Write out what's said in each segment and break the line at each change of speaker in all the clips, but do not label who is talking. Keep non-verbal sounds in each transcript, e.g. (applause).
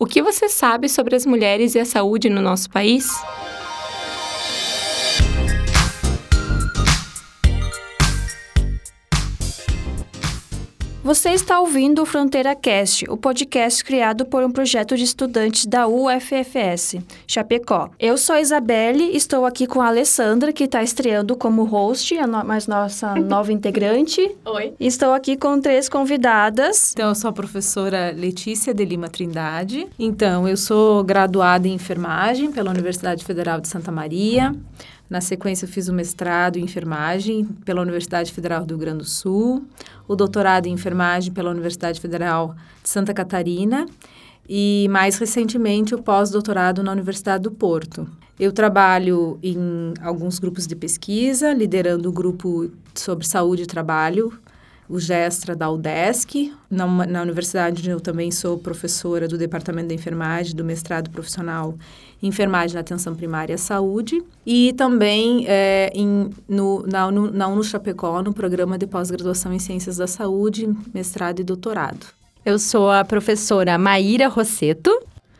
O que você sabe sobre as mulheres e a saúde no nosso país?
Você está ouvindo o Fronteira Cast, o podcast criado por um projeto de estudantes da UFFS, Chapecó. Eu sou a Isabelle, estou aqui com a Alessandra, que está estreando como host, a no mas nossa (laughs) nova integrante.
Oi.
Estou aqui com três convidadas.
Então, eu sou a professora Letícia de Lima Trindade. Então, eu sou graduada em enfermagem pela Universidade Federal de Santa Maria. Na sequência, eu fiz o mestrado em enfermagem pela Universidade Federal do Rio Grande do Sul, o doutorado em enfermagem pela Universidade Federal de Santa Catarina e, mais recentemente, o pós-doutorado na Universidade do Porto. Eu trabalho em alguns grupos de pesquisa, liderando o grupo sobre saúde e trabalho, o GESTRA da UDESC. Na, na universidade, eu também sou professora do Departamento de Enfermagem, do mestrado profissional enfermagem na atenção primária à saúde e também é, em, no, na, no, na UNO Chapecó, no programa de pós-graduação em Ciências da Saúde, mestrado e doutorado.
Eu sou a professora Maíra Rosseto.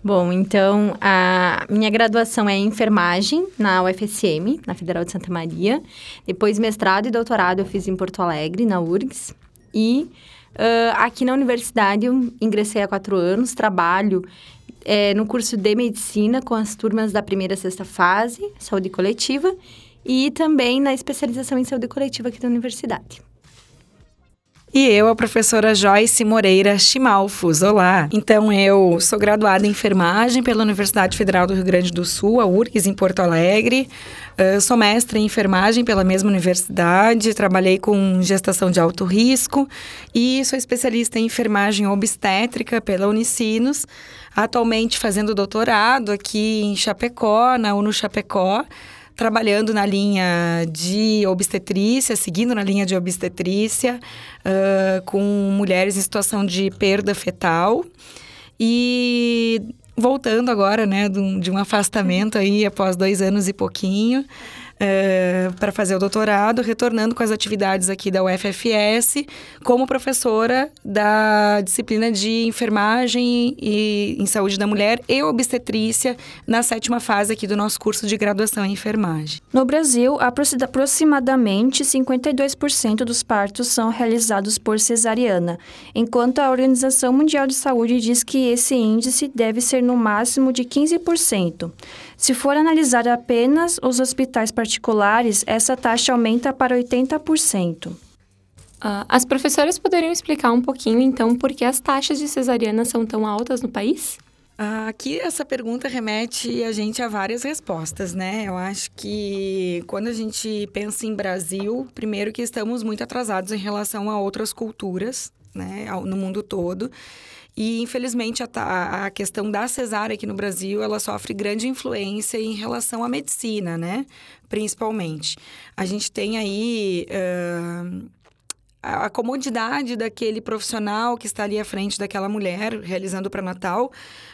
Bom, então a minha graduação é em enfermagem na UFSM, na Federal de Santa Maria. Depois mestrado e doutorado eu fiz em Porto Alegre, na URGS. E uh, aqui na universidade eu ingressei há quatro anos, trabalho é, no curso de medicina com as turmas da primeira a sexta fase, saúde coletiva, e também na especialização em saúde coletiva aqui da universidade.
E eu, a professora Joyce Moreira Chimalfos. Olá! Então, eu sou graduada em enfermagem pela Universidade Federal do Rio Grande do Sul, a URGS, em Porto Alegre. Uh, sou mestre em enfermagem pela mesma universidade, trabalhei com gestação de alto risco e sou especialista em enfermagem obstétrica pela Unicinos, atualmente fazendo doutorado aqui em Chapecó, na UNO Chapecó trabalhando na linha de obstetrícia, seguindo na linha de obstetrícia, uh, com mulheres em situação de perda fetal. E voltando agora, né, de um, de um afastamento aí após dois anos e pouquinho, é, para fazer o doutorado, retornando com as atividades aqui da UFFS, como professora da disciplina de enfermagem e em saúde da mulher e obstetrícia na sétima fase aqui do nosso curso de graduação em enfermagem.
No Brasil, aproximadamente 52% dos partos são realizados por cesariana, enquanto a Organização Mundial de Saúde diz que esse índice deve ser no máximo de 15%. Se for analisar apenas os hospitais particulares, essa taxa aumenta para 80%. Uh,
ah, as professoras poderiam explicar um pouquinho, então, por que as taxas de cesariana são tão altas no país?
Uh, aqui essa pergunta remete a gente a várias respostas, né? Eu acho que quando a gente pensa em Brasil, primeiro que estamos muito atrasados em relação a outras culturas, né, no mundo todo. E, infelizmente, a, a questão da cesárea aqui no Brasil, ela sofre grande influência em relação à medicina, né? Principalmente. A gente tem aí... Uh a comodidade daquele profissional que está ali à frente daquela mulher realizando o pré-natal,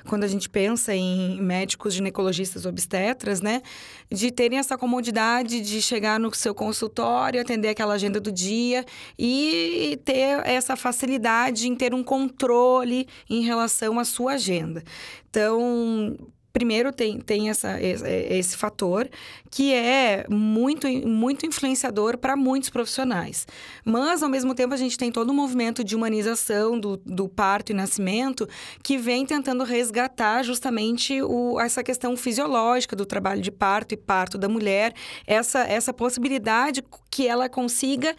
quando a gente pensa em médicos ginecologistas obstetras, né, de terem essa comodidade de chegar no seu consultório, atender aquela agenda do dia e ter essa facilidade em ter um controle em relação à sua agenda. Então, primeiro tem, tem essa, esse fator que é muito, muito influenciador para muitos profissionais. Mas, ao mesmo tempo, a gente tem todo um movimento de humanização do, do parto e nascimento que vem tentando resgatar justamente o, essa questão fisiológica do trabalho de parto e parto da mulher, essa, essa possibilidade que ela consiga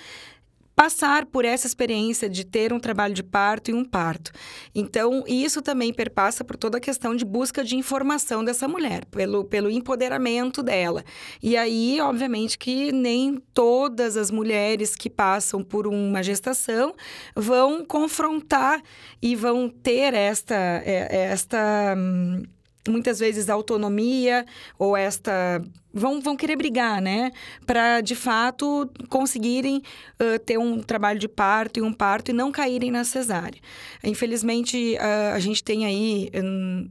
passar por essa experiência de ter um trabalho de parto e um parto. Então, isso também perpassa por toda a questão de busca de informação dessa mulher, pelo, pelo empoderamento dela. E aí, obviamente, que nem todas as mulheres que passam por uma gestação vão confrontar e vão ter esta, é, esta muitas vezes autonomia ou esta vão, vão querer brigar, né? Para, de fato, conseguirem uh, ter um trabalho de parto e um parto e não caírem na cesárea. Infelizmente, uh, a gente tem aí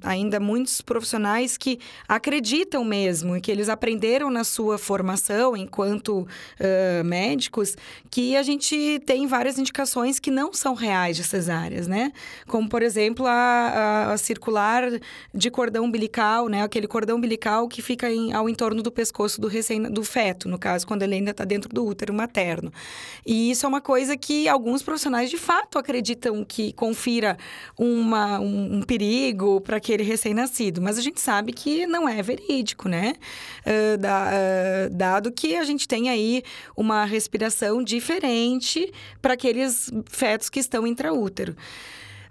ainda muitos profissionais que acreditam mesmo, que eles aprenderam na sua formação enquanto uh, médicos, que a gente tem várias indicações que não são reais de cesáreas, né? Como, por exemplo, a, a, a circular de cordão umbilical, né? Aquele cordão umbilical que fica em, ao entorno do pescoço do recém do feto, no caso, quando ele ainda está dentro do útero materno. E isso é uma coisa que alguns profissionais de fato acreditam que confira uma, um, um perigo para aquele recém-nascido, mas a gente sabe que não é verídico, né? Uh, da, uh, dado que a gente tem aí uma respiração diferente para aqueles fetos que estão intraútero.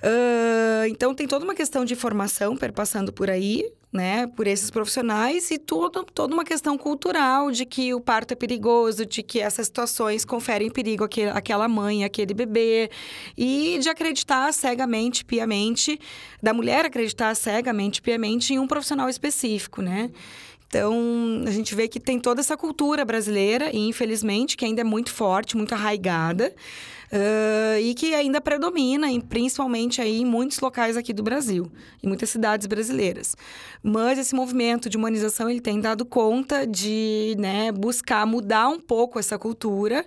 Uh, então, tem toda uma questão de formação perpassando por aí, né, por esses profissionais e tudo, toda uma questão cultural de que o parto é perigoso, de que essas situações conferem perigo àquele, àquela mãe, àquele bebê, e de acreditar cegamente, piamente, da mulher acreditar cegamente, piamente em um profissional específico, né? Então, a gente vê que tem toda essa cultura brasileira, e infelizmente, que ainda é muito forte, muito arraigada, uh, e que ainda predomina, em, principalmente aí em muitos locais aqui do Brasil, em muitas cidades brasileiras. Mas esse movimento de humanização, ele tem dado conta de né, buscar mudar um pouco essa cultura,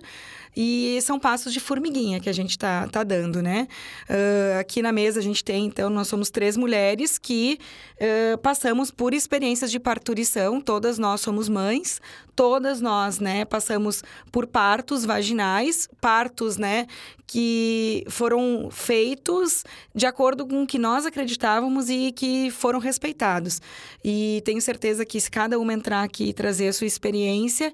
e são passos de formiguinha que a gente está tá dando, né? Uh, aqui na mesa a gente tem, então, nós somos três mulheres que uh, passamos por experiências de parturição, todas nós somos mães, todas nós, né, passamos por partos vaginais, partos, né, que foram feitos de acordo com o que nós acreditávamos e que foram respeitados. E tenho certeza que se cada uma entrar aqui e trazer a sua experiência,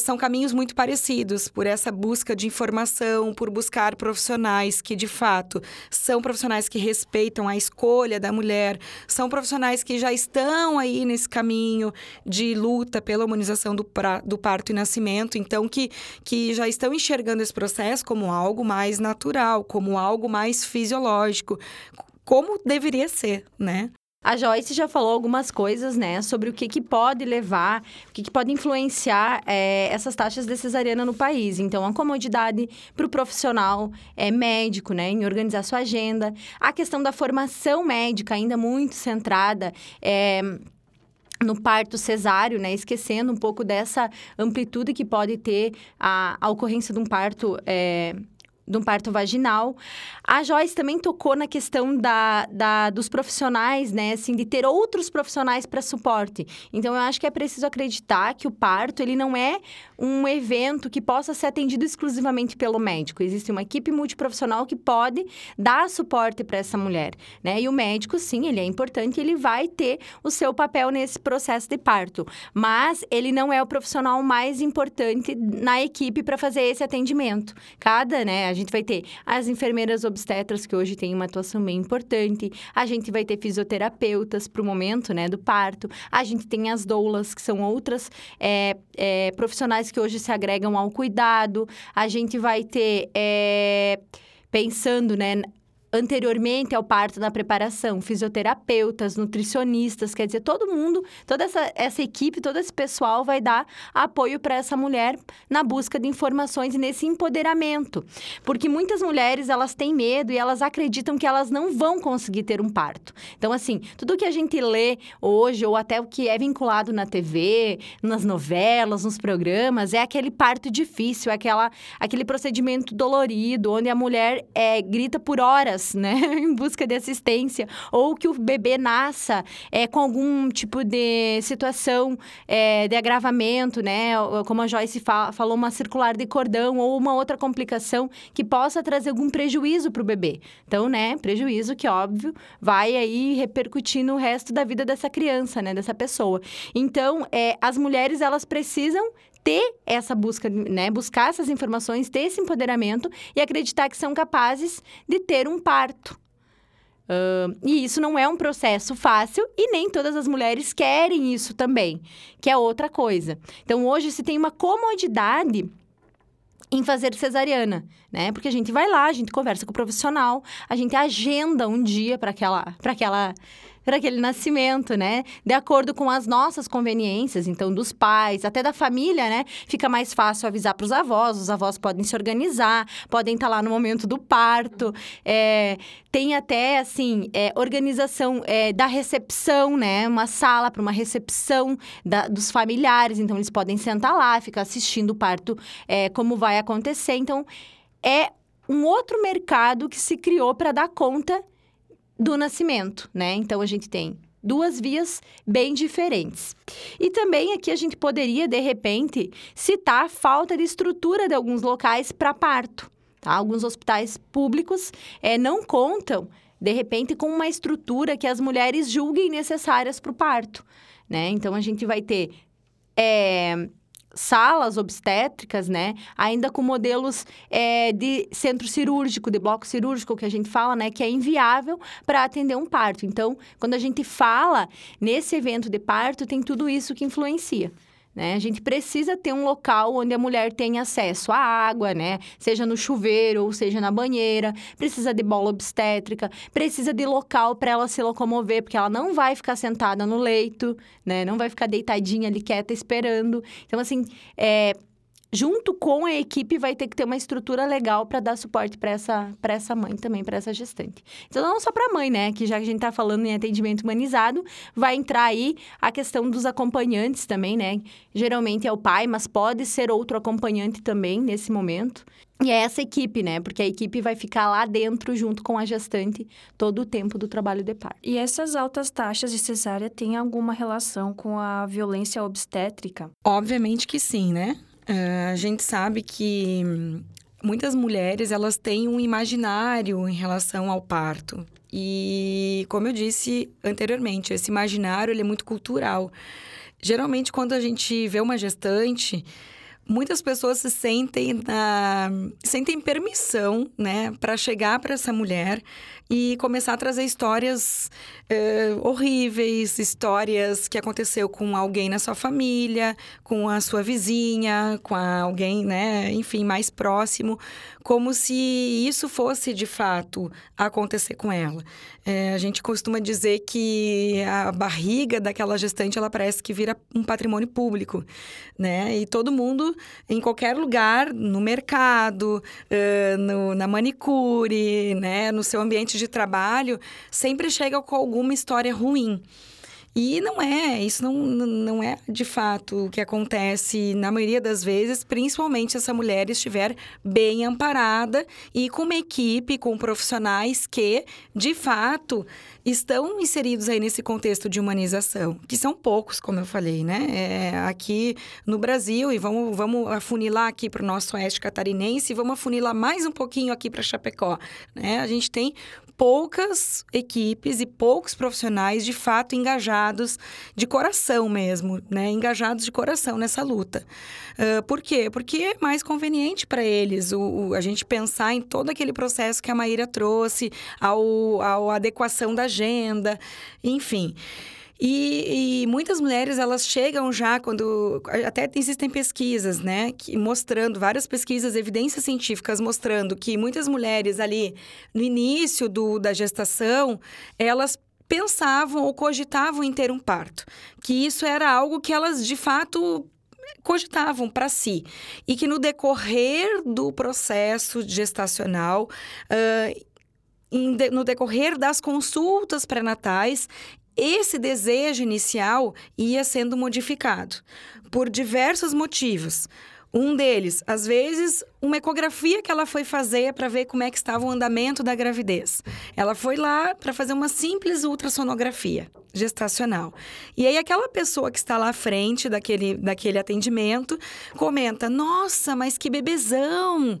são caminhos muito parecidos por essa busca de informação, por buscar profissionais que de fato são profissionais que respeitam a escolha da mulher, são profissionais que já estão aí nesse caminho de luta pela humanização do pra, do parto e nascimento, então que, que já estão enxergando esse processo como algo mais natural, como algo mais fisiológico, como deveria ser, né?
A Joyce já falou algumas coisas, né, sobre o que, que pode levar, o que, que pode influenciar é, essas taxas de cesariana no país. Então, a comodidade para o profissional é, médico, né, em organizar sua agenda. A questão da formação médica, ainda muito centrada. É, no parto cesáreo, né? Esquecendo um pouco dessa amplitude que pode ter a, a ocorrência de um parto. É, de um parto vaginal. A Joyce também tocou na questão da, da, dos profissionais, né? Assim, de ter outros profissionais para suporte. Então, eu acho que é preciso acreditar que o parto, ele não é um evento que possa ser atendido exclusivamente pelo médico. Existe uma equipe multiprofissional que pode dar suporte para essa mulher, né? E o médico, sim, ele é importante, ele vai ter o seu papel nesse processo de parto. Mas ele não é o profissional mais importante na equipe para fazer esse atendimento. Cada, né? Gente vai ter as enfermeiras obstetras, que hoje têm uma atuação bem importante. A gente vai ter fisioterapeutas para o momento né, do parto. A gente tem as doulas, que são outras é, é, profissionais que hoje se agregam ao cuidado. A gente vai ter. É, pensando, né, anteriormente ao parto na preparação, fisioterapeutas, nutricionistas, quer dizer, todo mundo, toda essa, essa equipe, todo esse pessoal vai dar apoio para essa mulher na busca de informações e nesse empoderamento. Porque muitas mulheres, elas têm medo e elas acreditam que elas não vão conseguir ter um parto. Então, assim, tudo que a gente lê hoje, ou até o que é vinculado na TV, nas novelas, nos programas, é aquele parto difícil, é aquela, aquele procedimento dolorido, onde a mulher é, grita por horas né, (laughs) em busca de assistência, ou que o bebê nasça é, com algum tipo de situação é, de agravamento, né, como a Joyce fa falou, uma circular de cordão ou uma outra complicação que possa trazer algum prejuízo para o bebê. Então, né, prejuízo que, óbvio, vai aí repercutir no resto da vida dessa criança, né, dessa pessoa. Então, é, as mulheres, elas precisam ter essa busca, né? Buscar essas informações, ter esse empoderamento e acreditar que são capazes de ter um parto. Uh, e isso não é um processo fácil e nem todas as mulheres querem isso também, que é outra coisa. Então, hoje se tem uma comodidade em fazer cesariana, né? Porque a gente vai lá, a gente conversa com o profissional, a gente agenda um dia para aquela, para aquela para aquele nascimento, né? De acordo com as nossas conveniências, então dos pais, até da família, né? Fica mais fácil avisar para os avós, os avós podem se organizar, podem estar tá lá no momento do parto. É, tem até, assim, é, organização é, da recepção, né? Uma sala para uma recepção da, dos familiares, então eles podem sentar lá, ficar assistindo o parto, é, como vai acontecer. Então, é um outro mercado que se criou para dar conta do nascimento, né? Então a gente tem duas vias bem diferentes. E também aqui a gente poderia, de repente, citar a falta de estrutura de alguns locais para parto. Tá? Alguns hospitais públicos é, não contam, de repente, com uma estrutura que as mulheres julguem necessárias para o parto. Né? Então a gente vai ter. É, salas obstétricas, né? Ainda com modelos é, de centro cirúrgico, de bloco cirúrgico, que a gente fala, né? Que é inviável para atender um parto. Então, quando a gente fala nesse evento de parto, tem tudo isso que influencia. Né? A gente precisa ter um local onde a mulher tenha acesso à água, né? Seja no chuveiro ou seja na banheira. Precisa de bola obstétrica, precisa de local para ela se locomover, porque ela não vai ficar sentada no leito, né? Não vai ficar deitadinha ali quieta esperando. Então, assim, é, junto com a equipe, vai ter que ter uma estrutura legal para dar suporte para essa, essa mãe também, para essa gestante. Então, não só para a mãe, né? Que já que a gente está falando em atendimento humanizado, vai entrar aí a questão dos acompanhantes também, né? Geralmente é o pai, mas pode ser outro acompanhante também nesse momento. E é essa equipe, né? Porque a equipe vai ficar lá dentro, junto com a gestante, todo o tempo do trabalho de parto.
E essas altas taxas de cesárea têm alguma relação com a violência obstétrica?
Obviamente que sim, né? Uh, a gente sabe que muitas mulheres elas têm um imaginário em relação ao parto. E, como eu disse anteriormente, esse imaginário ele é muito cultural. Geralmente, quando a gente vê uma gestante, muitas pessoas se sentem na, sentem permissão, né, para chegar para essa mulher e começar a trazer histórias uh, horríveis, histórias que aconteceu com alguém na sua família, com a sua vizinha, com alguém, né, enfim, mais próximo, como se isso fosse de fato acontecer com ela. É, a gente costuma dizer que a barriga daquela gestante ela parece que vira um patrimônio público, né? E todo mundo, em qualquer lugar, no mercado, uh, no, na manicure, né, no seu ambiente de trabalho, sempre chega com alguma história ruim. E não é, isso não, não é de fato o que acontece na maioria das vezes, principalmente se essa mulher estiver bem amparada e com uma equipe, com profissionais que, de fato, estão inseridos aí nesse contexto de humanização, que são poucos, como eu falei, né? É, aqui no Brasil, e vamos, vamos afunilar aqui para o nosso oeste catarinense, e vamos afunilar mais um pouquinho aqui para Chapecó, né? A gente tem poucas equipes e poucos profissionais de fato engajados de coração mesmo, né? Engajados de coração nessa luta. Uh, por quê? Porque é mais conveniente para eles o, o, a gente pensar em todo aquele processo que a Maíra trouxe, ao, ao adequação da agenda, enfim. E, e, muitas mulheres elas chegam já quando até existem pesquisas, né, que mostrando várias pesquisas, evidências científicas mostrando que muitas mulheres ali no início do, da gestação elas pensavam ou cogitavam em ter um parto, que isso era algo que elas de fato cogitavam para si. E que no decorrer do processo gestacional uh, no decorrer das consultas pré-natais, esse desejo inicial ia sendo modificado por diversos motivos. Um deles, às vezes, uma ecografia que ela foi fazer para ver como é que estava o andamento da gravidez. Ela foi lá para fazer uma simples ultrassonografia gestacional. E aí aquela pessoa que está lá à frente daquele, daquele atendimento comenta: "Nossa, mas que bebezão!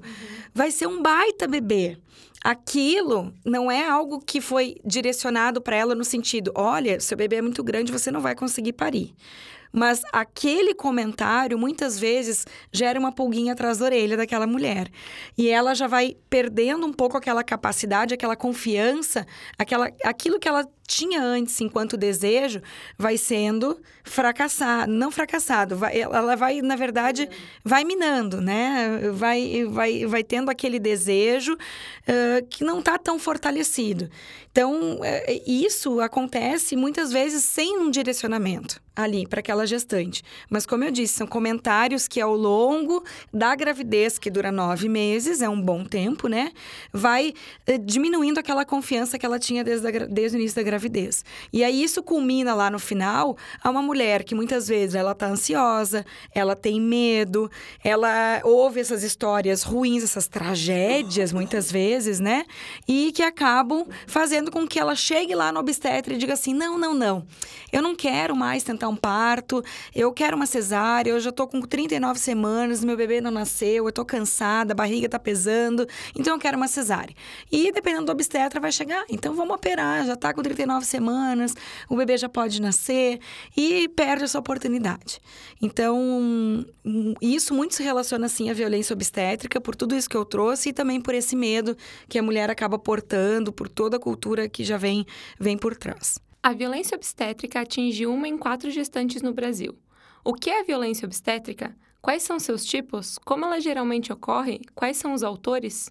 Vai ser um baita bebê" aquilo não é algo que foi direcionado para ela no sentido: olha, seu bebê é muito grande, você não vai conseguir parir. Mas aquele comentário muitas vezes gera uma pulguinha atrás da orelha daquela mulher. E ela já vai perdendo um pouco aquela capacidade, aquela confiança, aquela, aquilo que ela tinha antes enquanto desejo vai sendo fracassado, não fracassado, vai, ela vai na verdade vai minando, né? Vai vai vai tendo aquele desejo uh, que não está tão fortalecido. Então, é, isso acontece muitas vezes sem um direcionamento ali para aquela gestante. Mas, como eu disse, são comentários que ao longo da gravidez, que dura nove meses, é um bom tempo, né? Vai eh, diminuindo aquela confiança que ela tinha desde, a, desde o início da gravidez. E aí isso culmina lá no final a uma mulher que muitas vezes ela tá ansiosa, ela tem medo, ela ouve essas histórias ruins, essas tragédias, muitas vezes, né? E que acabam fazendo com que ela chegue lá no obstetra e diga assim: não, não, não, eu não quero mais tentar um parto, eu quero uma cesárea, eu já tô com 39 semanas, meu bebê não nasceu, eu tô cansada, a barriga tá pesando, então eu quero uma cesárea. E dependendo do obstetra vai chegar, então vamos operar, já tá com 39 semanas, o bebê já pode nascer e perde essa oportunidade. Então, isso muito se relaciona assim à violência obstétrica, por tudo isso que eu trouxe e também por esse medo que a mulher acaba portando, por toda a cultura que já vem, vem por trás.
A violência obstétrica atinge uma em quatro gestantes no Brasil. O que é a violência obstétrica? Quais são seus tipos? Como ela geralmente ocorre? Quais são os autores?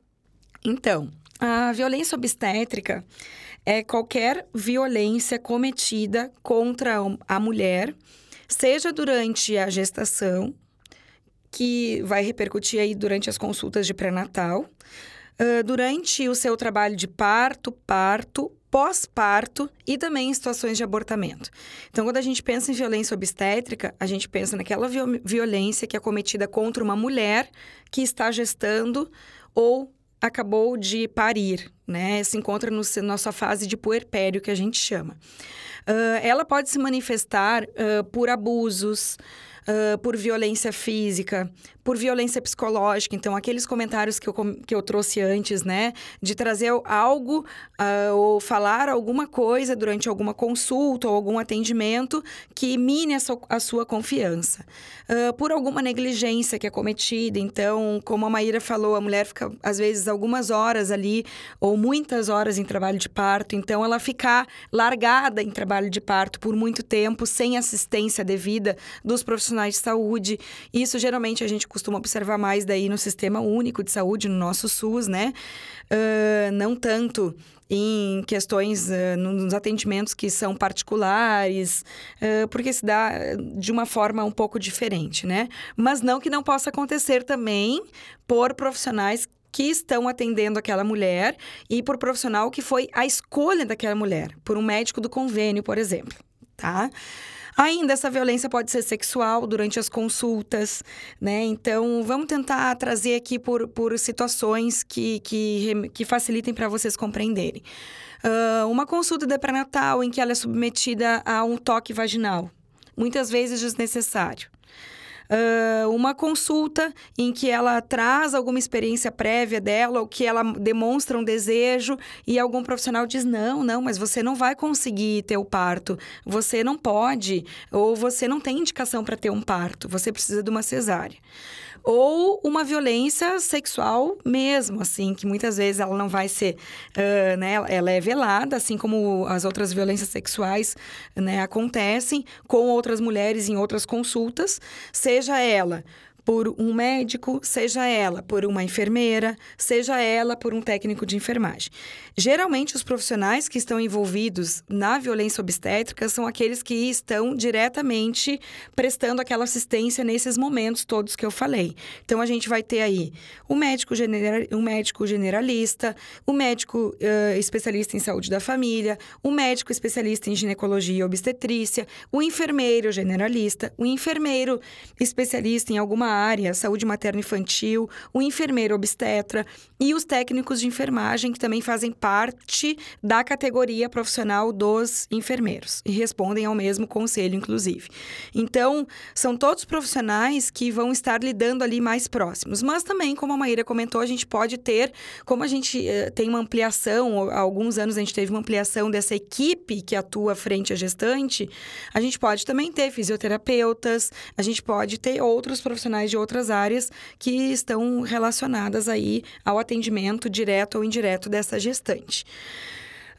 Então, a violência obstétrica é qualquer violência cometida contra a mulher, seja durante a gestação, que vai repercutir aí durante as consultas de pré-natal, durante o seu trabalho de parto, parto, pós-parto e também em situações de abortamento. Então, quando a gente pensa em violência obstétrica, a gente pensa naquela violência que é cometida contra uma mulher que está gestando ou acabou de parir, né? Se encontra no, na sua fase de puerpério, que a gente chama. Uh, ela pode se manifestar uh, por abusos, uh, por violência física, por violência psicológica. Então, aqueles comentários que eu, que eu trouxe antes, né? De trazer algo uh, ou falar alguma coisa durante alguma consulta ou algum atendimento que mine a, so, a sua confiança. Uh, por alguma negligência que é cometida. Então, como a Maíra falou, a mulher fica, às vezes, algumas horas ali ou muitas horas em trabalho de parto. Então, ela ficar largada em trabalho de parto por muito tempo, sem assistência devida dos profissionais de saúde. Isso, geralmente, a gente costuma observar mais daí no Sistema Único de Saúde, no nosso SUS, né? Uh, não tanto em questões uh, nos atendimentos que são particulares, uh, porque se dá de uma forma um pouco diferente, né? Mas não que não possa acontecer também por profissionais que estão atendendo aquela mulher e por profissional que foi a escolha daquela mulher, por um médico do convênio, por exemplo, tá? Ainda essa violência pode ser sexual durante as consultas, né? Então, vamos tentar trazer aqui por, por situações que, que, que facilitem para vocês compreenderem. Uh, uma consulta de pré-natal em que ela é submetida a um toque vaginal, muitas vezes desnecessário uh, uma consulta em que ela traz alguma experiência prévia dela, ou que ela demonstra um desejo e algum profissional diz: não, não, mas você não vai conseguir ter o parto, você não pode, ou você não tem indicação para ter um parto, você precisa de uma cesárea ou uma violência sexual mesmo, assim, que muitas vezes ela não vai ser, uh, né, ela é velada, assim como as outras violências sexuais, né, acontecem com outras mulheres em outras consultas, seja ela por um médico, seja ela por uma enfermeira, seja ela por um técnico de enfermagem. Geralmente, os profissionais que estão envolvidos na violência obstétrica são aqueles que estão diretamente prestando aquela assistência nesses momentos todos que eu falei. Então, a gente vai ter aí o médico, genera o médico generalista, o médico uh, especialista em saúde da família, o médico especialista em ginecologia e obstetrícia, o enfermeiro generalista, o enfermeiro especialista em alguma área, saúde materno-infantil, o enfermeiro obstetra e os técnicos de enfermagem que também fazem parte da categoria profissional dos enfermeiros e respondem ao mesmo conselho, inclusive. Então, são todos profissionais que vão estar lidando ali mais próximos. Mas também, como a Maíra comentou, a gente pode ter, como a gente eh, tem uma ampliação, há alguns anos a gente teve uma ampliação dessa equipe que atua frente à gestante, a gente pode também ter fisioterapeutas, a gente pode ter outros profissionais de outras áreas que estão relacionadas aí ao atendimento direto ou indireto dessa gestante marcante.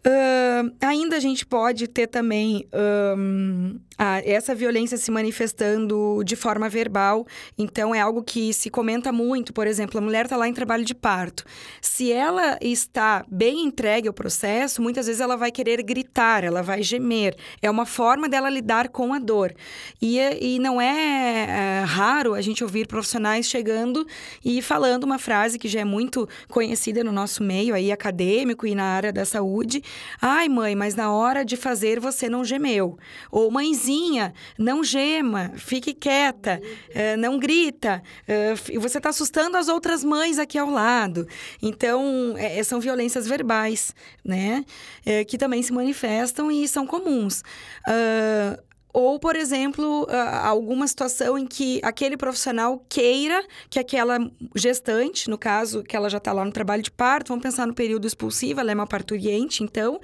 Uh, ainda a gente pode ter também um, a, essa violência se manifestando de forma verbal. Então, é algo que se comenta muito. Por exemplo, a mulher está lá em trabalho de parto. Se ela está bem entregue ao processo, muitas vezes ela vai querer gritar, ela vai gemer. É uma forma dela lidar com a dor. E, e não é, é raro a gente ouvir profissionais chegando e falando uma frase que já é muito conhecida no nosso meio aí acadêmico e na área da saúde. Ai, mãe, mas na hora de fazer você não gemeu. Ou mãezinha, não gema, fique quieta, uh, não grita. Uh, você está assustando as outras mães aqui ao lado. Então, é, são violências verbais, né? É, que também se manifestam e são comuns. Uh, ou, por exemplo, alguma situação em que aquele profissional queira que aquela gestante, no caso, que ela já está lá no trabalho de parto, vamos pensar no período expulsivo, ela é uma parturiente, então,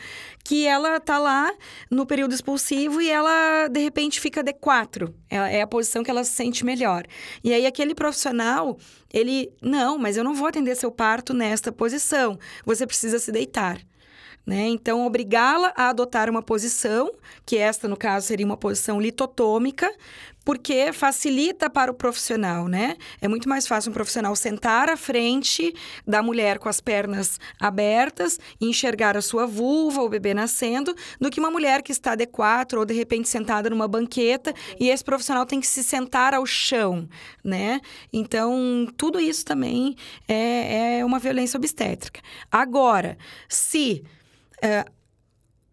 que ela está lá no período expulsivo e ela, de repente, fica D4. É, é a posição que ela se sente melhor. E aí, aquele profissional, ele, não, mas eu não vou atender seu parto nesta posição. Você precisa se deitar. Né? Então, obrigá-la a adotar uma posição, que esta, no caso, seria uma posição litotômica, porque facilita para o profissional, né? É muito mais fácil um profissional sentar à frente da mulher com as pernas abertas e enxergar a sua vulva, o bebê nascendo, do que uma mulher que está de quatro ou de repente sentada numa banqueta e esse profissional tem que se sentar ao chão, né? Então, tudo isso também é, é uma violência obstétrica. Agora, se Uh.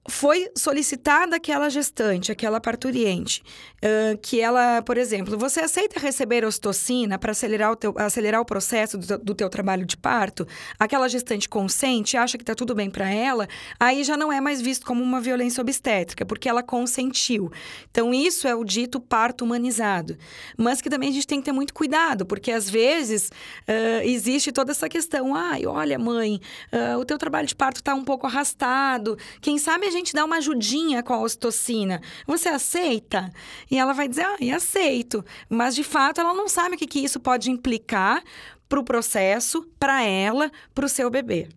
Foi solicitada aquela gestante, aquela parturiente, uh, que ela, por exemplo, você aceita receber ostocina para acelerar o, acelerar o processo do, do teu trabalho de parto? Aquela gestante consente, acha que está tudo bem para ela, aí já não é mais visto como uma violência obstétrica, porque ela consentiu. Então, isso é o dito parto humanizado. Mas que também a gente tem que ter muito cuidado, porque às vezes uh, existe toda essa questão, ai, olha, mãe, uh, o teu trabalho de parto está um pouco arrastado, quem sabe a gente dá uma ajudinha com a ocitocina. Você aceita? E ela vai dizer, ah, e aceito. Mas, de fato, ela não sabe o que, que isso pode implicar para o processo, para ela, para o seu bebê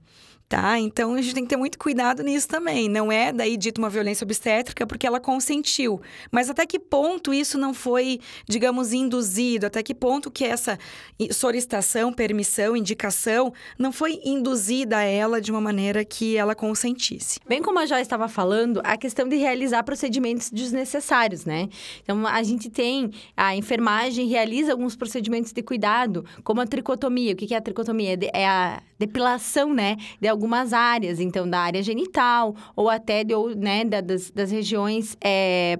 tá? Então a gente tem que ter muito cuidado nisso também. Não é daí dito uma violência obstétrica porque ela consentiu, mas até que ponto isso não foi, digamos, induzido? Até que ponto que essa solicitação, permissão, indicação não foi induzida a ela de uma maneira que ela consentisse?
Bem como a Joyce estava falando, a questão de realizar procedimentos desnecessários, né? Então a gente tem a enfermagem realiza alguns procedimentos de cuidado, como a tricotomia. O que é a tricotomia? É a depilação, né, de algumas áreas, então da área genital ou até de, né, das, das regiões é,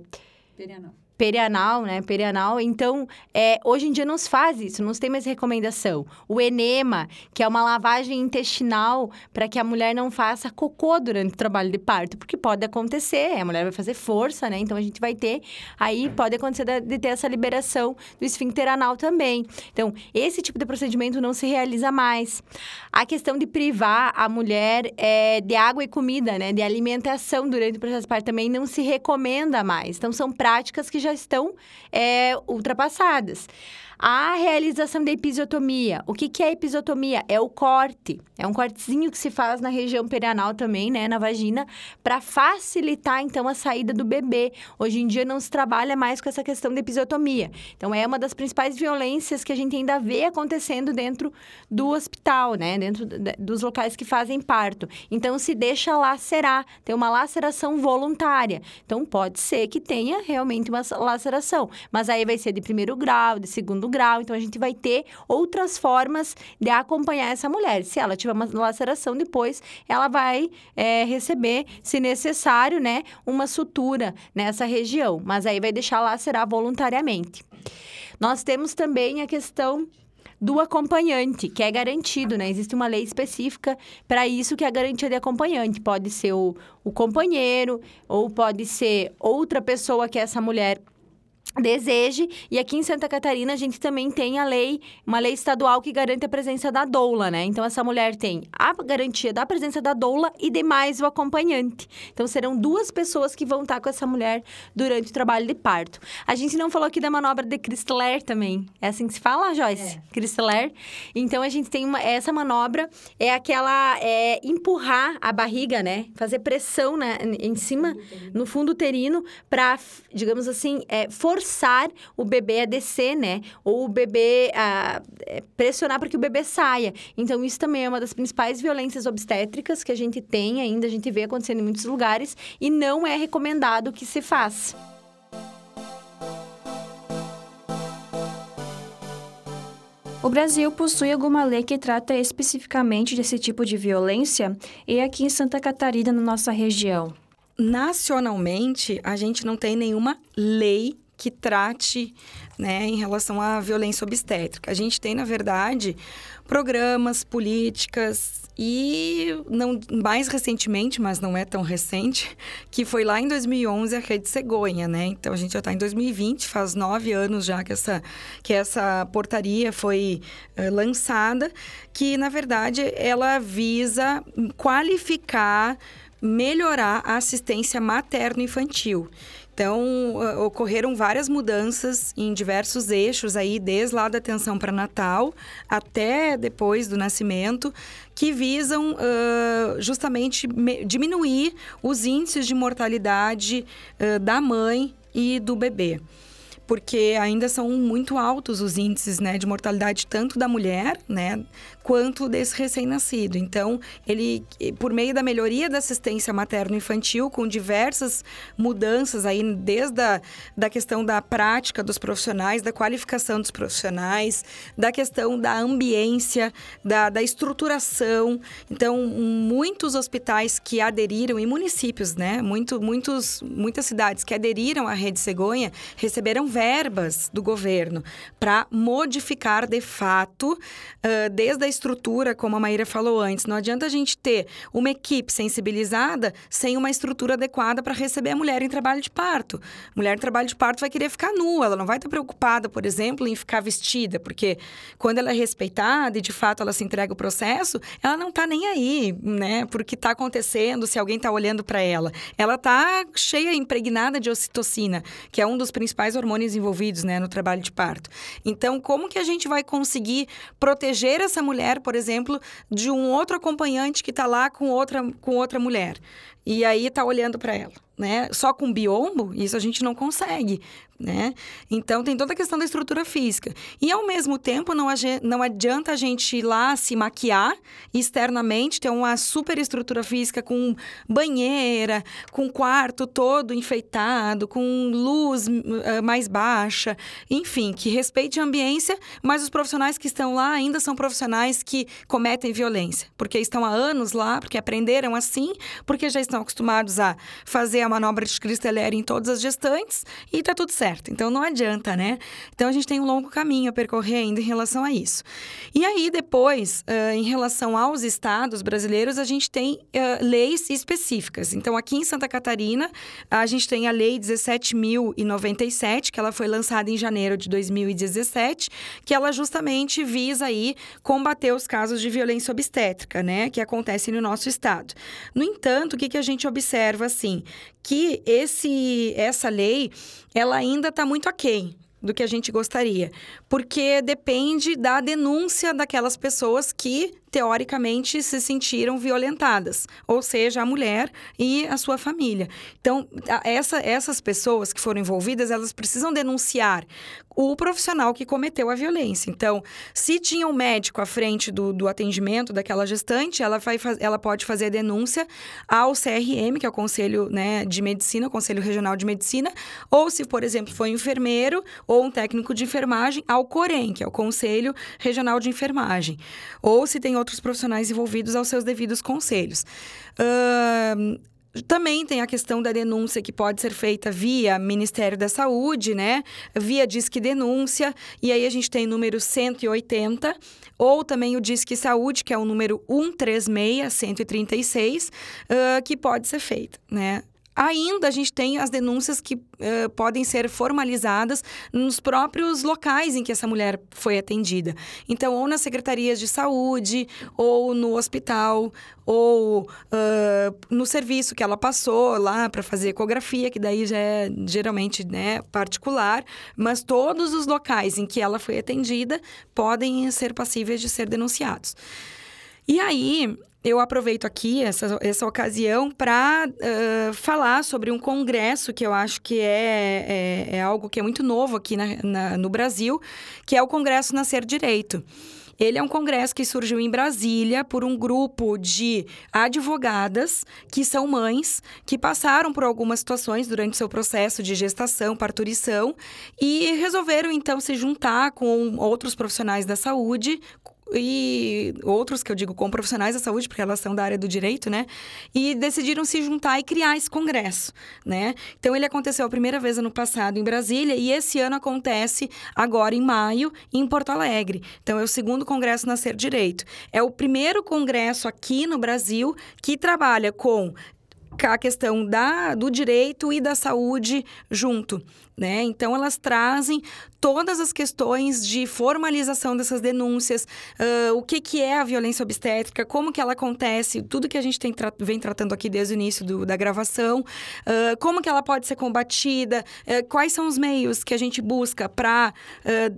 perianal
perianal, né? Perianal. Então, é, hoje em dia não se faz isso, não se tem mais recomendação. O enema, que é uma lavagem intestinal para que a mulher não faça cocô durante o trabalho de parto, porque pode acontecer, a mulher vai fazer força, né? Então a gente vai ter, aí pode acontecer de, ter essa liberação do esfíncter anal também. Então, esse tipo de procedimento não se realiza mais. A questão de privar a mulher é, de água e comida, né? De alimentação durante o processo de parto também não se recomenda mais. Então, são práticas que já já estão é, ultrapassadas. A realização da episiotomia. O que, que é episiotomia? É o corte. É um cortezinho que se faz na região perianal também, né? Na vagina, para facilitar, então, a saída do bebê. Hoje em dia não se trabalha mais com essa questão da episiotomia. Então, é uma das principais violências que a gente ainda vê acontecendo dentro do hospital, né? Dentro dos locais que fazem parto. Então, se deixa lacerar. Tem uma laceração voluntária. Então, pode ser que tenha realmente uma laceração. Mas aí vai ser de primeiro grau, de segundo grau. Então, a gente vai ter outras formas de acompanhar essa mulher. Se ela tiver uma laceração, depois ela vai é, receber, se necessário, né, uma sutura nessa região. Mas aí vai deixar lacerar voluntariamente. Nós temos também a questão do acompanhante, que é garantido, né? Existe uma lei específica para isso que é a garantia de acompanhante. Pode ser o, o companheiro, ou pode ser outra pessoa que essa mulher deseje. E aqui em Santa Catarina a gente também tem a lei, uma lei estadual que garante a presença da doula, né? Então essa mulher tem a garantia da presença da doula e demais o acompanhante. Então serão duas pessoas que vão estar com essa mulher durante o trabalho de parto. A gente não falou aqui da manobra de Chrysler também. É assim que se fala, Joyce? É. Chrysler. Então a gente tem uma, essa manobra é aquela é, empurrar a barriga, né? Fazer pressão né, em cima no fundo uterino para, digamos assim, é, forçar o bebê a descer, né? Ou o bebê a é, pressionar para que o bebê saia. Então, isso também é uma das principais violências obstétricas que a gente tem ainda, a gente vê acontecendo em muitos lugares e não é recomendado que se faça.
O Brasil possui alguma lei que trata especificamente desse tipo de violência? E aqui em Santa Catarina, na nossa região?
Nacionalmente, a gente não tem nenhuma lei que trate né, em relação à violência obstétrica. A gente tem, na verdade, programas, políticas e não mais recentemente, mas não é tão recente, que foi lá em 2011 a Rede Cegonha, né? Então a gente já está em 2020, faz nove anos já que essa, que essa portaria foi uh, lançada, que na verdade ela visa qualificar, melhorar a assistência materno-infantil. Então, ocorreram várias mudanças em diversos eixos aí, desde lá da atenção para Natal até depois do nascimento, que visam uh, justamente diminuir os índices de mortalidade uh, da mãe e do bebê. Porque ainda são muito altos os índices né, de mortalidade tanto da mulher, né, quanto desse recém-nascido. Então, ele, por meio da melhoria da assistência materno-infantil, com diversas mudanças aí, desde a da questão da prática dos profissionais, da qualificação dos profissionais, da questão da ambiência, da, da estruturação. Então, muitos hospitais que aderiram, e municípios, né, muito, muitos, muitas cidades que aderiram à Rede Cegonha, receberam verbas do governo para modificar de fato, uh, desde a estrutura, como a Maíra falou antes. Não adianta a gente ter uma equipe sensibilizada sem uma estrutura adequada para receber a mulher em trabalho de parto. Mulher em trabalho de parto vai querer ficar nua, ela não vai estar preocupada, por exemplo, em ficar vestida, porque quando ela é respeitada e de fato ela se entrega o processo, ela não está nem aí, né, por que está acontecendo, se alguém está olhando para ela. Ela está cheia, impregnada de ocitocina, que é um dos principais hormônios envolvidos né, no trabalho de parto. Então, como que a gente vai conseguir proteger essa mulher, por exemplo, de um outro acompanhante que está lá com outra, com outra mulher? E aí está olhando para ela né? Só com biombo, isso a gente não consegue, né? Então tem toda a questão da estrutura física. E ao mesmo tempo não, não adianta a gente ir lá se maquiar externamente, ter uma super estrutura física com banheira, com quarto todo enfeitado, com luz uh, mais baixa, enfim, que respeite a ambiência, mas os profissionais que estão lá ainda são profissionais que cometem violência, porque estão há anos lá, porque aprenderam assim, porque já estão acostumados a fazer a manobra de Cristeller em todas as gestantes e tá tudo certo. Então não adianta, né? Então a gente tem um longo caminho a percorrer ainda em relação a isso. E aí depois, uh, em relação aos estados brasileiros, a gente tem uh, leis específicas. Então aqui em Santa Catarina, a gente tem a lei 17.097, que ela foi lançada em janeiro de 2017, que ela justamente visa aí combater os casos de violência obstétrica, né, que acontecem no nosso estado. No entanto, o que, que a gente observa assim, que esse essa lei ela ainda está muito aquém do que a gente gostaria, porque depende da denúncia daquelas pessoas que teoricamente se sentiram violentadas, ou seja, a mulher e a sua família. Então, essa, essas pessoas que foram envolvidas, elas precisam denunciar o profissional que cometeu a violência. Então, se tinha um médico à frente do, do atendimento daquela gestante, ela, vai ela pode fazer a denúncia ao CRM, que é o Conselho né, de Medicina, o Conselho Regional de Medicina, ou se, por exemplo, foi um enfermeiro ou um técnico de enfermagem, ao COREM, que é o Conselho Regional de Enfermagem. Ou se tem outros profissionais envolvidos aos seus devidos conselhos. Uh, também tem a questão da denúncia que pode ser feita via Ministério da Saúde, né? Via Disque Denúncia, e aí a gente tem o número 180, ou também o Disque Saúde, que é o número 136 136, uh, que pode ser feita, né? Ainda a gente tem as denúncias que uh, podem ser formalizadas nos próprios locais em que essa mulher foi atendida. Então, ou nas secretarias de saúde, ou no hospital, ou uh, no serviço que ela passou lá para fazer ecografia, que daí já é geralmente né, particular, mas todos os locais em que ela foi atendida podem ser passíveis de ser denunciados. E aí, eu aproveito aqui essa, essa ocasião para uh, falar sobre um congresso que eu acho que é, é, é algo que é muito novo aqui na, na, no Brasil, que é o Congresso Nascer Direito. Ele é um congresso que surgiu em Brasília por um grupo de advogadas que são mães, que passaram por algumas situações durante seu processo de gestação, parturição, e resolveram então se juntar com outros profissionais da saúde, e outros que eu digo com profissionais da saúde, porque elas são da área do direito, né? E decidiram se juntar e criar esse congresso, né? Então ele aconteceu a primeira vez ano passado em Brasília e esse ano acontece agora em maio em Porto Alegre. Então é o segundo congresso Nascer Direito. É o primeiro congresso aqui no Brasil que trabalha com a questão da, do direito e da saúde junto. Né? Então, elas trazem todas as questões de formalização dessas denúncias, uh, o que, que é a violência obstétrica, como que ela acontece, tudo que a gente tem tra vem tratando aqui desde o início do, da gravação, uh, como que ela pode ser combatida, uh, quais são os meios que a gente busca para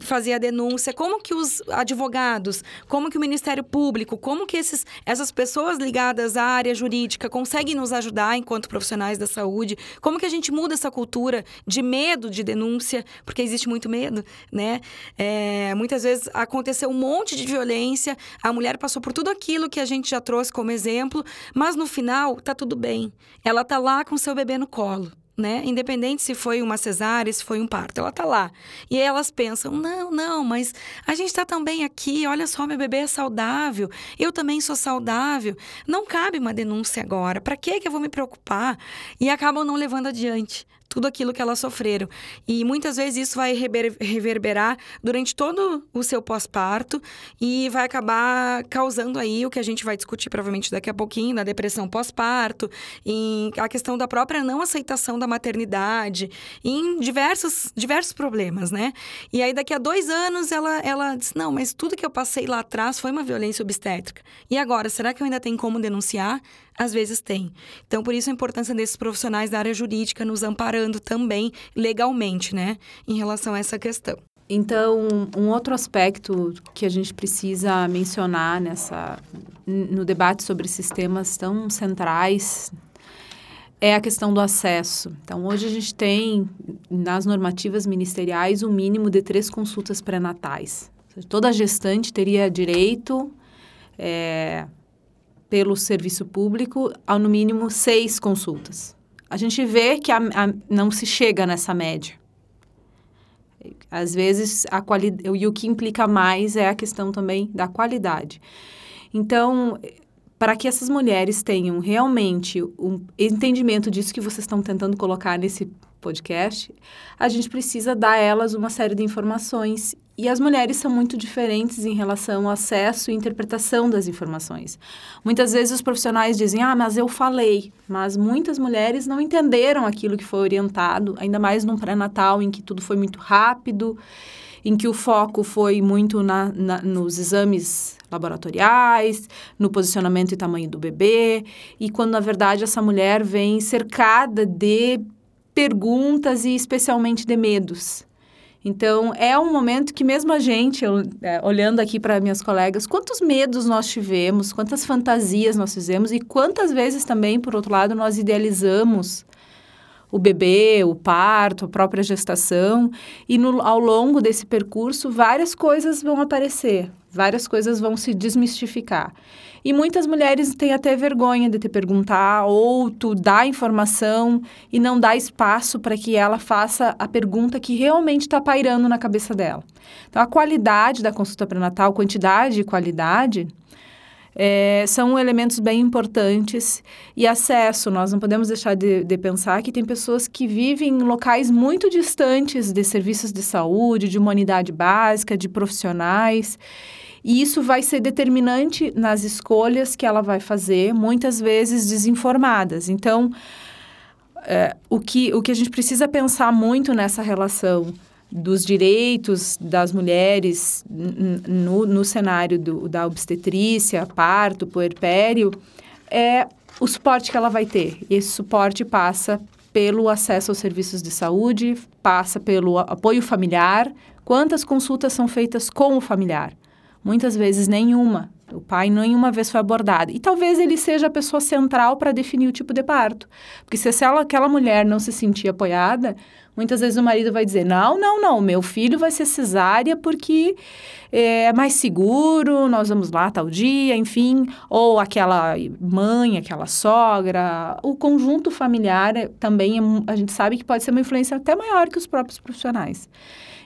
fazer a denúncia, como que os advogados, como que o Ministério Público, como que esses, essas pessoas ligadas à área jurídica conseguem nos ajudar enquanto profissionais da saúde, como que a gente muda essa cultura de medo de denúncia, porque existe muito medo, né? É, muitas vezes aconteceu um monte de violência, a mulher passou por tudo aquilo que a gente já trouxe como exemplo, mas no final tá tudo bem. Ela tá lá com seu bebê no colo né? Independente se foi uma cesárea, se foi um parto, ela tá lá. E elas pensam: não, não, mas a gente tá tão bem aqui, olha só, meu bebê é saudável, eu também sou saudável. Não cabe uma denúncia agora, para que eu vou me preocupar? E acabam não levando adiante tudo aquilo que elas sofreram. E muitas vezes isso vai reverberar durante todo o seu pós-parto e vai acabar causando aí o que a gente vai discutir provavelmente daqui a pouquinho, da depressão pós-parto, em a questão da própria não aceitação da maternidade, em diversos, diversos problemas, né? E aí daqui a dois anos ela, ela diz, não, mas tudo que eu passei lá atrás foi uma violência obstétrica. E agora, será que eu ainda tenho como denunciar? Às vezes tem. Então, por isso a importância desses profissionais da área jurídica nos amparando também legalmente, né, em relação a essa questão.
Então, um outro aspecto que a gente precisa mencionar nessa no debate sobre sistemas tão centrais é a questão do acesso. Então, hoje a gente tem nas normativas ministeriais o um mínimo de três consultas pré-natais. Toda gestante teria direito é, pelo serviço público a no mínimo seis consultas. A gente vê que a, a, não se chega nessa média. Às vezes, a qualidade, e o que implica mais é a questão também da qualidade. Então, para que essas mulheres tenham realmente um entendimento disso que vocês estão tentando colocar nesse podcast, a gente precisa dar a elas uma série de informações e as mulheres são muito diferentes em relação ao acesso e interpretação das informações. Muitas vezes os profissionais dizem, ah, mas eu falei. Mas muitas mulheres não entenderam aquilo que foi orientado, ainda mais num pré-natal em que tudo foi muito rápido, em que o foco foi muito na, na, nos exames laboratoriais, no posicionamento e tamanho do bebê, e quando na verdade essa mulher vem cercada de perguntas e especialmente de medos. Então, é um momento que mesmo a gente, eu, é, olhando aqui para minhas colegas, quantos medos nós tivemos, quantas fantasias nós fizemos e quantas vezes também, por outro lado, nós idealizamos o bebê, o parto, a própria gestação. E no, ao longo desse percurso, várias coisas vão aparecer, várias coisas vão se desmistificar. E muitas mulheres têm até vergonha de te perguntar ou tu dá informação e não dá espaço para que ela faça a pergunta que realmente está pairando na cabeça dela. Então, a qualidade da consulta pré-natal, quantidade e qualidade, é, são elementos bem importantes. E acesso, nós não podemos deixar de, de, pensar que tem pessoas que vivem em locais muito distantes de serviços de saúde, de uma unidade básica, de profissionais. E isso vai ser determinante nas escolhas que ela vai fazer, muitas vezes desinformadas. Então, é, o, que, o que a gente precisa pensar muito nessa relação dos direitos das mulheres no, no cenário do, da obstetrícia, parto, puerpério, é o suporte que ela vai ter. Esse suporte passa pelo acesso aos serviços de saúde, passa pelo apoio familiar. Quantas consultas são feitas com o familiar? Muitas vezes nenhuma. O pai nenhuma vez foi abordado. E talvez ele seja a pessoa central para definir o tipo de parto. Porque se ela, aquela mulher não se sentir apoiada, muitas vezes o marido vai dizer: não, não, não, meu filho vai ser cesárea porque é mais seguro, nós vamos lá tal dia, enfim. Ou aquela mãe, aquela sogra. O conjunto familiar também, é, a gente sabe que pode ser uma influência até maior que os próprios profissionais.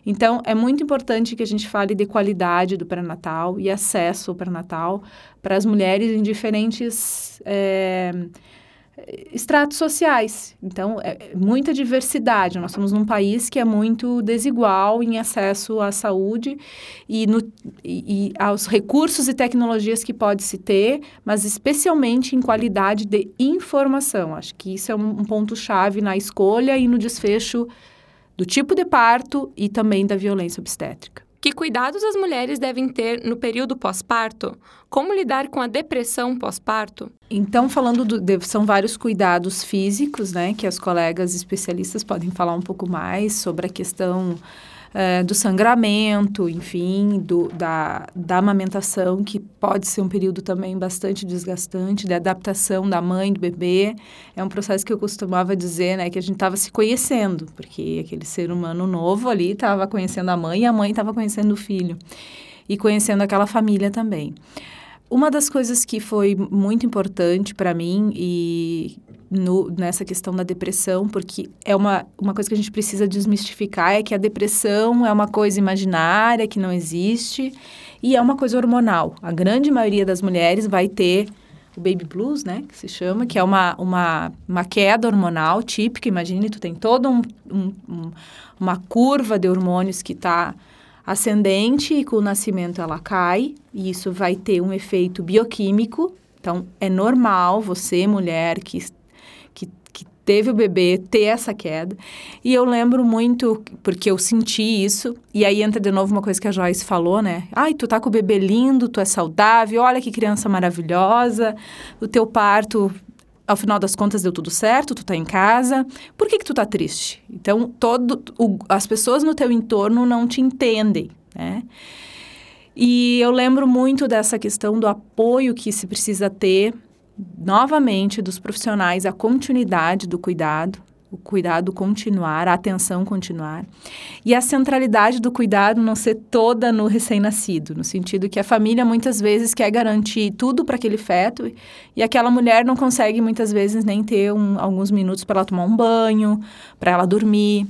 Então, é muito importante que a gente fale de qualidade do pré-natal e acesso ao pré-natal para as mulheres em diferentes é, estratos sociais. Então, é muita diversidade. Nós somos num país que é muito desigual em acesso à saúde e, no, e, e aos recursos e tecnologias que pode se ter, mas especialmente em qualidade de informação. Acho que isso é um, um ponto-chave na escolha e no desfecho do tipo de parto e também da violência obstétrica.
Que cuidados as mulheres devem ter no período pós-parto? Como lidar com a depressão pós-parto?
Então, falando do, de, são vários cuidados físicos, né, que as colegas especialistas podem falar um pouco mais sobre a questão é, do sangramento, enfim, do, da, da amamentação, que pode ser um período também bastante desgastante, da adaptação da mãe, do bebê. É um processo que eu costumava dizer, né, que a gente estava se conhecendo, porque aquele ser humano novo ali estava conhecendo a mãe e a mãe estava conhecendo o filho. E conhecendo aquela família também. Uma das coisas que foi muito importante para mim e no, nessa questão da depressão, porque é uma, uma coisa que a gente precisa desmistificar, é que a depressão é uma coisa imaginária, que não existe, e é uma coisa hormonal. A grande maioria das mulheres vai ter o baby blues, né, que se chama, que é uma, uma, uma queda hormonal típica. Imagine, tu tem toda um, um, um, uma curva de hormônios que está ascendente e com o nascimento ela cai, e isso vai ter um efeito bioquímico. Então, é normal você, mulher que teve o bebê ter essa queda. E eu lembro muito, porque eu senti isso, e aí entra de novo uma coisa que a Joyce falou, né? Ai, tu tá com o bebê lindo, tu é saudável, olha que criança maravilhosa, o teu parto ao final das contas deu tudo certo, tu tá em casa, por que que tu tá triste? Então, todo, o, as pessoas no teu entorno não te entendem, né? E eu lembro muito dessa questão do apoio que se precisa ter novamente dos profissionais a continuidade do cuidado, o cuidado continuar, a atenção continuar. E a centralidade do cuidado não ser toda no recém-nascido, no sentido que a família muitas vezes quer garantir tudo para aquele feto e aquela mulher não consegue muitas vezes nem ter um, alguns minutos para ela tomar um banho, para ela dormir.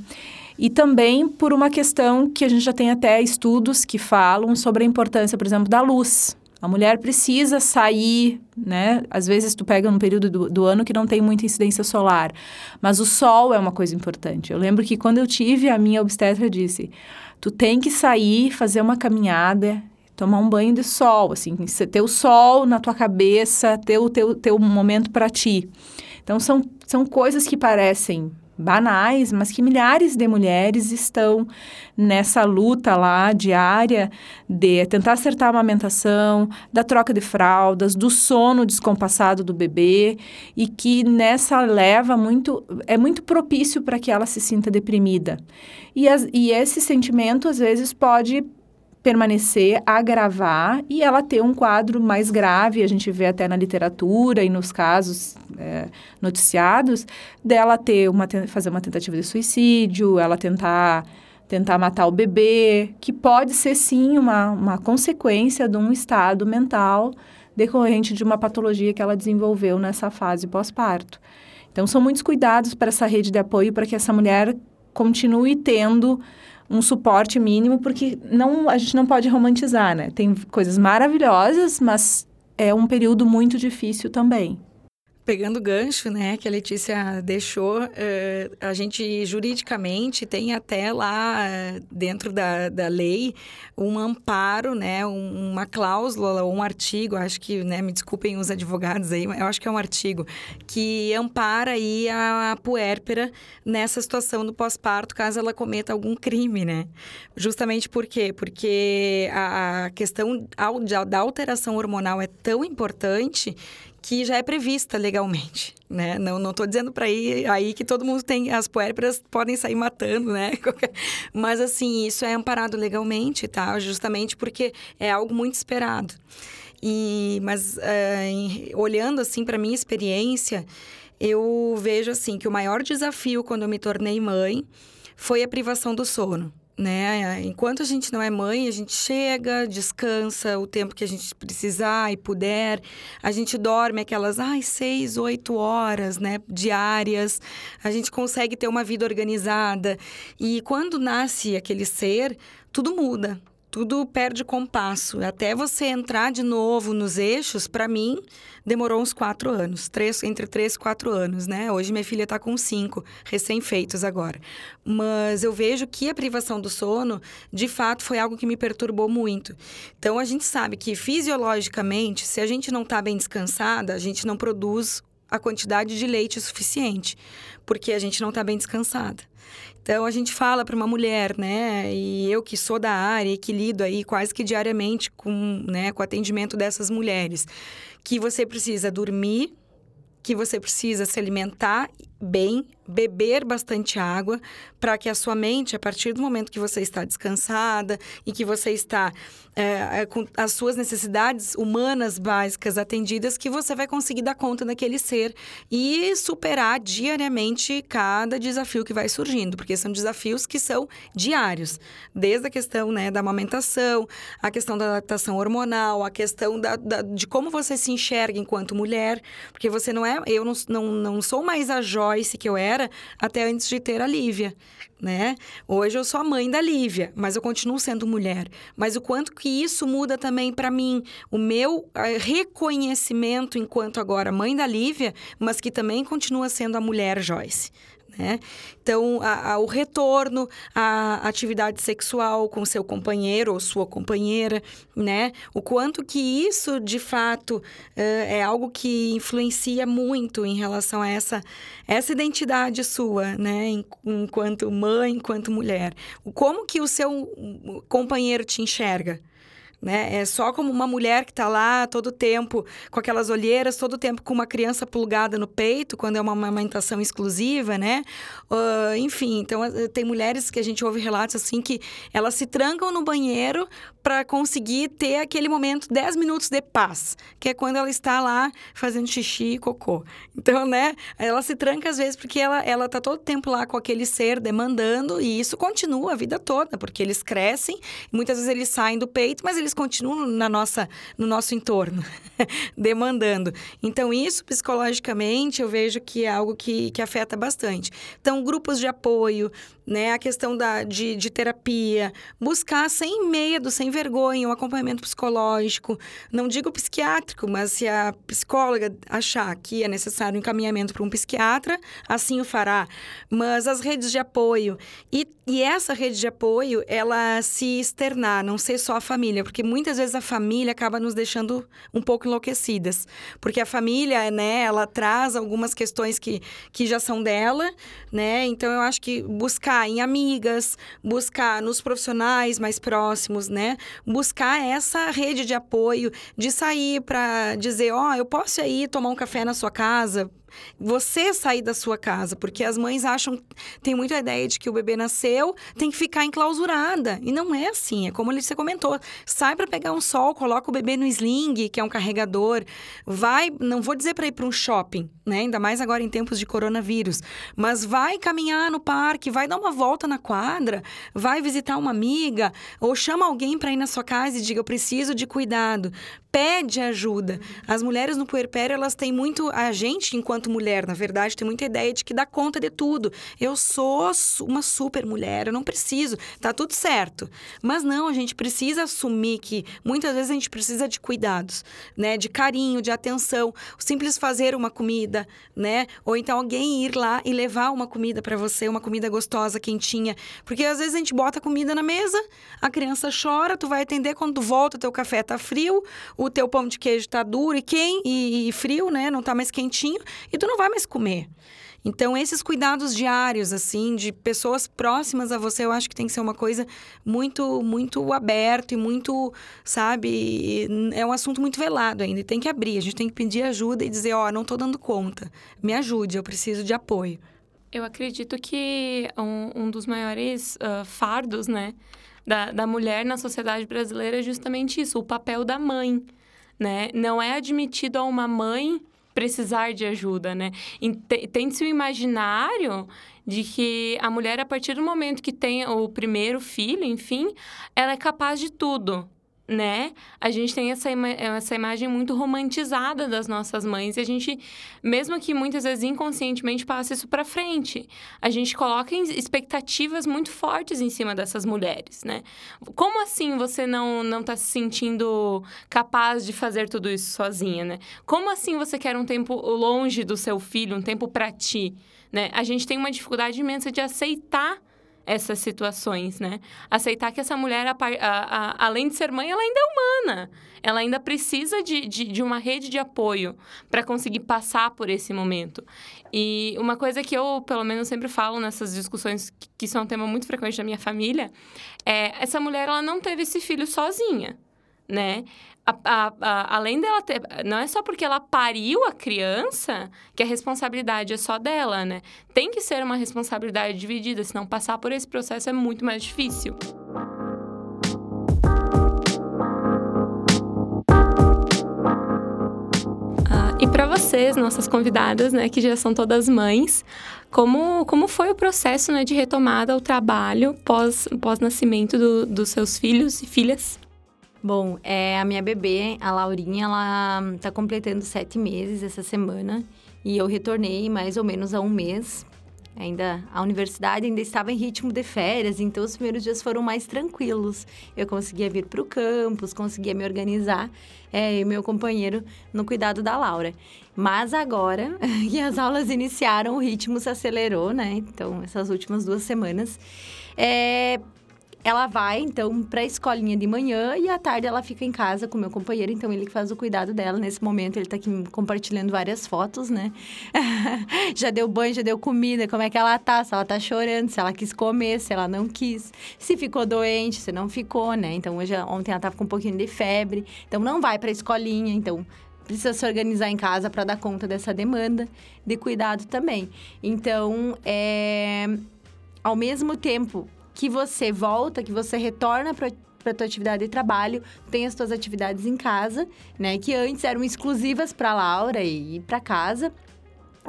E também por uma questão que a gente já tem até estudos que falam sobre a importância, por exemplo, da luz. A mulher precisa sair, né? Às vezes tu pega um período do, do, ano que não tem muita incidência solar, mas o sol é uma coisa importante. Eu lembro que quando eu tive a minha obstetra disse: "Tu tem que sair, fazer uma caminhada, tomar um banho de sol, assim, ter o sol na tua cabeça, ter o teu, teu momento para ti". Então são são coisas que parecem banais, mas que milhares de mulheres estão nessa luta lá diária de tentar acertar a amamentação, da troca de fraldas, do sono descompassado do bebê e que nessa leva muito é muito propício para que ela se sinta deprimida. E, as, e esse sentimento às vezes pode permanecer, agravar e ela ter um quadro mais grave, a gente vê até na literatura e nos casos é, noticiados, dela ter uma, fazer uma tentativa de suicídio, ela tentar tentar matar o bebê, que pode ser sim uma, uma consequência de um estado mental decorrente de uma patologia que ela desenvolveu nessa fase pós-parto. Então, são muitos cuidados para essa rede de apoio para que essa mulher continue tendo um suporte mínimo, porque não, a gente não pode romantizar, né? Tem coisas maravilhosas, mas é um período muito difícil também.
Pegando o gancho, né, que a Letícia deixou, uh, a gente juridicamente tem até lá uh, dentro da, da lei um amparo, né, um, uma cláusula, um artigo, acho que, né, me desculpem os advogados aí, eu acho que é um artigo que ampara aí a, a puérpera nessa situação do pós-parto, caso ela cometa algum crime, né? Justamente por quê? Porque a, a questão da alteração hormonal é tão importante que já é prevista legalmente, né? Não não estou dizendo para ir aí que todo mundo tem as puérperas podem sair matando, né? (laughs) Mas assim, isso é amparado legalmente, tá? Justamente porque é algo muito esperado. E mas uh, em, olhando assim para minha experiência, eu vejo assim que o maior desafio quando eu me tornei mãe foi a privação do sono né? Enquanto a gente não é mãe, a gente chega, descansa o tempo que a gente precisar e puder. A gente dorme aquelas, ai, seis, oito horas, né? Diárias. A gente consegue ter uma vida organizada. E quando nasce aquele ser, tudo muda tudo perde compasso. Até você entrar de novo nos eixos, para mim, demorou uns quatro anos. Três, entre três e quatro anos, né? Hoje minha filha está com cinco, recém-feitos agora. Mas eu vejo que a privação do sono, de fato, foi algo que me perturbou muito. Então, a gente sabe que, fisiologicamente, se a gente não está bem descansada, a gente não produz a quantidade de leite suficiente, porque a gente não está bem descansada. Então a gente fala para uma mulher, né? E eu que sou da área e que lido aí quase que diariamente com, né, com o atendimento dessas mulheres, que você precisa dormir, que você precisa se alimentar bem, beber bastante água, para que a sua mente, a partir do momento que você está descansada e que você está é, com as suas necessidades humanas básicas atendidas, que você vai conseguir dar conta daquele ser e superar diariamente cada desafio que vai surgindo, porque são desafios que são diários, desde a questão né, da amamentação, a questão da adaptação hormonal, a questão da, da, de como você se enxerga enquanto mulher, porque você não é, eu não, não, não sou mais a jovem Joyce que eu era até antes de ter a Lívia, né? Hoje eu sou a mãe da Lívia, mas eu continuo sendo mulher. Mas o quanto que isso muda também para mim, o meu reconhecimento enquanto agora mãe da Lívia, mas que também continua sendo a mulher Joyce, né? Então, a, a, o retorno à atividade sexual com seu companheiro ou sua companheira, né? O quanto que isso, de fato, é, é algo que influencia muito em relação a essa, essa identidade sua, né? Enquanto mãe, enquanto mulher. Como que o seu companheiro te enxerga? Né? É só como uma mulher que está lá todo tempo com aquelas olheiras, todo tempo com uma criança plugada no peito, quando é uma amamentação exclusiva, né? Uh, enfim, então eh, tem mulheres que a gente ouve relatos assim que elas se trancam no banheiro para conseguir ter aquele momento 10 minutos de paz, que é quando ela está lá fazendo xixi e cocô. Então, né, ela se tranca às vezes porque ela ela tá todo tempo lá com aquele ser demandando e isso continua a vida toda, porque eles crescem, muitas vezes eles saem do peito, mas eles continuam na nossa no nosso entorno, (laughs) demandando. Então, isso psicologicamente eu vejo que é algo que, que afeta bastante. Então, grupos de apoio, né, a questão da, de, de terapia, buscar sem medo, sem vergonha, um acompanhamento psicológico, não digo psiquiátrico, mas se a psicóloga achar que é necessário um encaminhamento para um psiquiatra, assim o fará. Mas as redes de apoio, e, e essa rede de apoio, ela se externar, não ser só a família, porque muitas vezes a família acaba nos deixando um pouco enlouquecidas, porque a família, né, ela traz algumas questões que, que já são dela, né, então eu acho que buscar em amigas, buscar nos profissionais mais próximos, né, buscar essa rede de apoio, de sair para dizer, ó, oh, eu posso ir tomar um café na sua casa, você sair da sua casa, porque as mães acham, tem muita ideia de que o bebê nasceu, tem que ficar enclausurada. E não é assim, é como você comentou. Sai para pegar um sol, coloca o bebê no sling, que é um carregador, vai, não vou dizer para ir para um shopping, né? Ainda mais agora em tempos de coronavírus, mas vai caminhar no parque, vai dar uma volta na quadra, vai visitar uma amiga ou chama alguém para ir na sua casa e diga eu preciso de cuidado pede ajuda. As mulheres no puerpério, elas têm muito. A gente, enquanto mulher, na verdade, tem muita ideia de que dá conta de tudo. Eu sou uma super mulher, eu não preciso, tá tudo certo. Mas não, a gente precisa assumir que muitas vezes a gente precisa de cuidados, né? De carinho, de atenção. O simples fazer uma comida, né? Ou então alguém ir lá e levar uma comida para você, uma comida gostosa, quentinha. Porque às vezes a gente bota comida na mesa, a criança chora, tu vai atender quando tu volta, teu café tá frio, o teu pão de queijo tá duro e e, e frio, né? Não tá mais quentinho e tu não vai mais comer. Então, esses cuidados diários, assim, de pessoas próximas a você, eu acho que tem que ser uma coisa muito, muito aberto e muito, sabe, é um assunto muito velado ainda. E tem que abrir, a gente tem que pedir ajuda e dizer, ó, oh, não tô dando conta, me ajude, eu preciso de apoio.
Eu acredito que um, um dos maiores uh, fardos, né, da, da mulher na sociedade brasileira é justamente isso, o papel da mãe, né? Não é admitido a uma mãe precisar de ajuda, né? Tem-se o imaginário de que a mulher, a partir do momento que tem o primeiro filho, enfim, ela é capaz de tudo né? A gente tem essa, ima essa imagem muito romantizada das nossas mães e a gente, mesmo que muitas vezes inconscientemente, passa isso para frente. A gente coloca expectativas muito fortes em cima dessas mulheres, né? Como assim você não não está se sentindo capaz de fazer tudo isso sozinha, né? Como assim você quer um tempo longe do seu filho, um tempo para ti, né? A gente tem uma dificuldade imensa de aceitar essas situações, né? Aceitar que essa mulher, a, a, a, além de ser mãe, ela ainda é humana. Ela ainda precisa de, de, de uma rede de apoio para conseguir passar por esse momento. E uma coisa que eu, pelo menos, sempre falo nessas discussões, que, que são um tema muito frequente da minha família, é essa mulher ela não teve esse filho sozinha né? A, a, a, além dela ter. Não é só porque ela pariu a criança que a responsabilidade é só dela, né? Tem que ser uma responsabilidade dividida, senão passar por esse processo é muito mais difícil. Ah, e para vocês, nossas convidadas, né, que já são todas mães, como, como foi o processo né, de retomada ao trabalho pós, pós-nascimento do, dos seus filhos e filhas?
Bom, é, a minha bebê, a Laurinha, ela tá completando sete meses essa semana. E eu retornei mais ou menos há um mês. Ainda a universidade ainda estava em ritmo de férias, então os primeiros dias foram mais tranquilos. Eu conseguia vir para o campus, conseguia me organizar, é, e meu companheiro no cuidado da Laura. Mas agora (laughs) que as aulas iniciaram, o ritmo se acelerou, né? Então, essas últimas duas semanas. É, ela vai, então, para a escolinha de manhã e à tarde ela fica em casa com meu companheiro, então ele que faz o cuidado dela. Nesse momento, ele está aqui compartilhando várias fotos, né? (laughs) já deu banho, já deu comida, como é que ela tá, se ela tá chorando, se ela quis comer, se ela não quis, se ficou doente, se não ficou, né? Então, hoje, ontem ela tava com um pouquinho de febre, então não vai para a escolinha, então precisa se organizar em casa para dar conta dessa demanda de cuidado também. Então, é, ao mesmo tempo que você volta, que você retorna para para tua atividade de trabalho, tem as tuas atividades em casa, né, que antes eram exclusivas para Laura e para casa.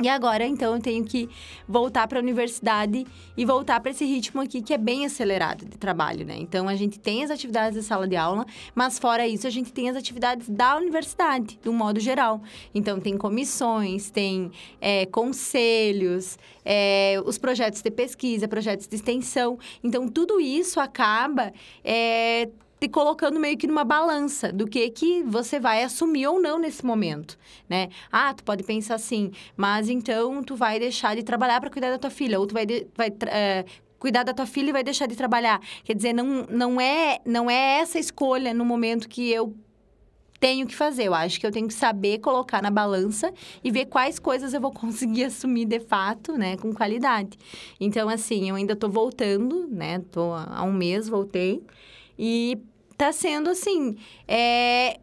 E agora, então, eu tenho que voltar para a universidade e voltar para esse ritmo aqui que é bem acelerado de trabalho, né? Então, a gente tem as atividades da sala de aula, mas fora isso, a gente tem as atividades da universidade, do modo geral. Então, tem comissões, tem é, conselhos, é, os projetos de pesquisa, projetos de extensão. Então, tudo isso acaba é, te colocando meio que numa balança do que que você vai assumir ou não nesse momento, né? Ah, tu pode pensar assim, mas então tu vai deixar de trabalhar para cuidar da tua filha, ou tu vai, de, vai é, cuidar da tua filha e vai deixar de trabalhar. Quer dizer, não, não, é, não é essa escolha no momento que eu tenho que fazer. Eu acho que eu tenho que saber colocar na balança e ver quais coisas eu vou (laughs) conseguir assumir de fato, né, com qualidade. Então, assim, eu ainda tô voltando, né? Tô há um mês, voltei. E tá sendo assim. É,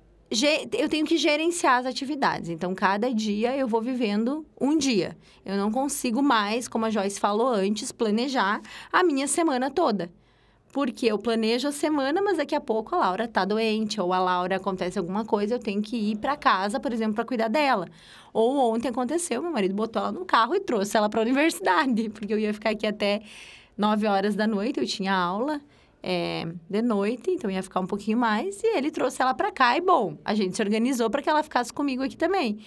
eu tenho que gerenciar as atividades. Então, cada dia eu vou vivendo um dia. Eu não consigo mais, como a Joyce falou antes, planejar a minha semana toda. Porque eu planejo a semana, mas daqui a pouco a Laura tá doente, ou a Laura acontece alguma coisa, eu tenho que ir para casa, por exemplo, para cuidar dela. Ou ontem aconteceu, meu marido botou ela no carro e trouxe ela para a universidade, (laughs) porque eu ia ficar aqui até 9 horas da noite, eu tinha aula. É, de noite, então ia ficar um pouquinho mais, e ele trouxe ela para cá, e bom, a gente se organizou para que ela ficasse comigo aqui também.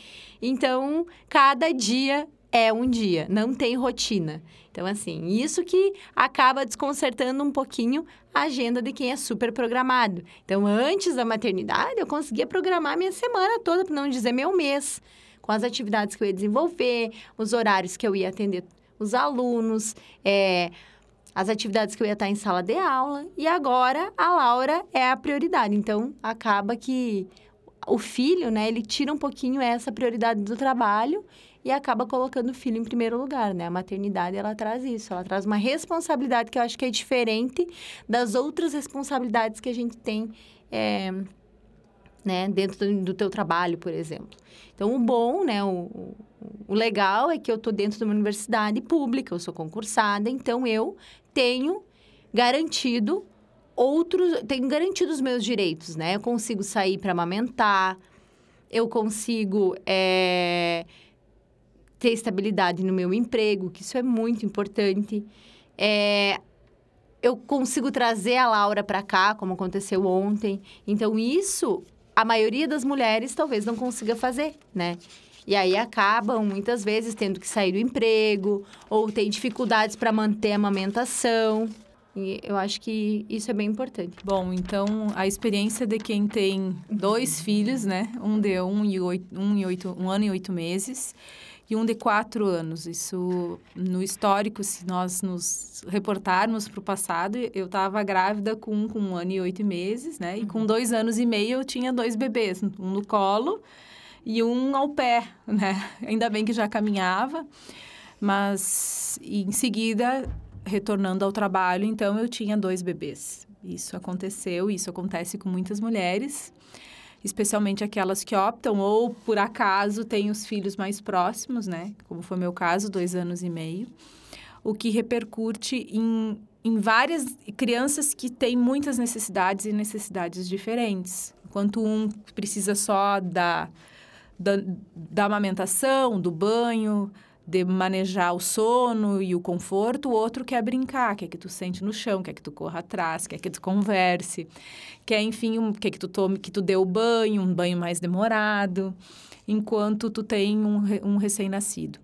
Então, cada dia é um dia, não tem rotina. Então, assim, isso que acaba desconcertando um pouquinho a agenda de quem é super programado. Então, antes da maternidade, eu conseguia programar minha semana toda, para não dizer meu mês, com as atividades que eu ia desenvolver, os horários que eu ia atender os alunos, é, as atividades que eu ia estar em sala de aula. E agora, a Laura é a prioridade. Então, acaba que o filho, né, ele tira um pouquinho essa prioridade do trabalho e acaba colocando o filho em primeiro lugar, né? A maternidade, ela traz isso, ela traz uma responsabilidade que eu acho que é diferente das outras responsabilidades que a gente tem é, né, dentro do, do teu trabalho, por exemplo. Então, o bom, né, o, o legal é que eu estou dentro de uma universidade pública, eu sou concursada, então eu tenho garantido outros, tenho garantido os meus direitos, né? Eu consigo sair para amamentar, eu consigo é, ter estabilidade no meu emprego, que isso é muito importante. É, eu consigo trazer a Laura para cá, como aconteceu ontem. Então, isso a maioria das mulheres talvez não consiga fazer, né? E aí acabam muitas vezes tendo que sair do emprego ou tem dificuldades para manter a amamentação. E eu acho que isso é bem importante.
Bom, então a experiência de quem tem dois filhos, né? Um de um, e oito, um, e oito, um ano e oito meses e um de quatro anos. Isso, no histórico, se nós nos reportarmos para o passado, eu estava grávida com um com um ano e oito meses, né? E com uhum. dois anos e meio eu tinha dois bebês, um no colo e um ao pé, né? Ainda bem que já caminhava, mas em seguida, retornando ao trabalho, então eu tinha dois bebês. Isso aconteceu, isso acontece com muitas mulheres especialmente aquelas que optam ou por acaso têm os filhos mais próximos, né? Como foi meu caso, dois anos e meio, o que repercute em, em várias crianças que têm muitas necessidades e necessidades diferentes. Enquanto um precisa só da, da, da amamentação, do banho, de manejar o sono e o conforto, o outro quer brincar, quer que tu sente no chão, quer que tu corra atrás, quer que tu converse, quer, enfim, um, quer que tu tome, que tu dê o banho, um banho mais demorado, enquanto tu tem um, um recém-nascido.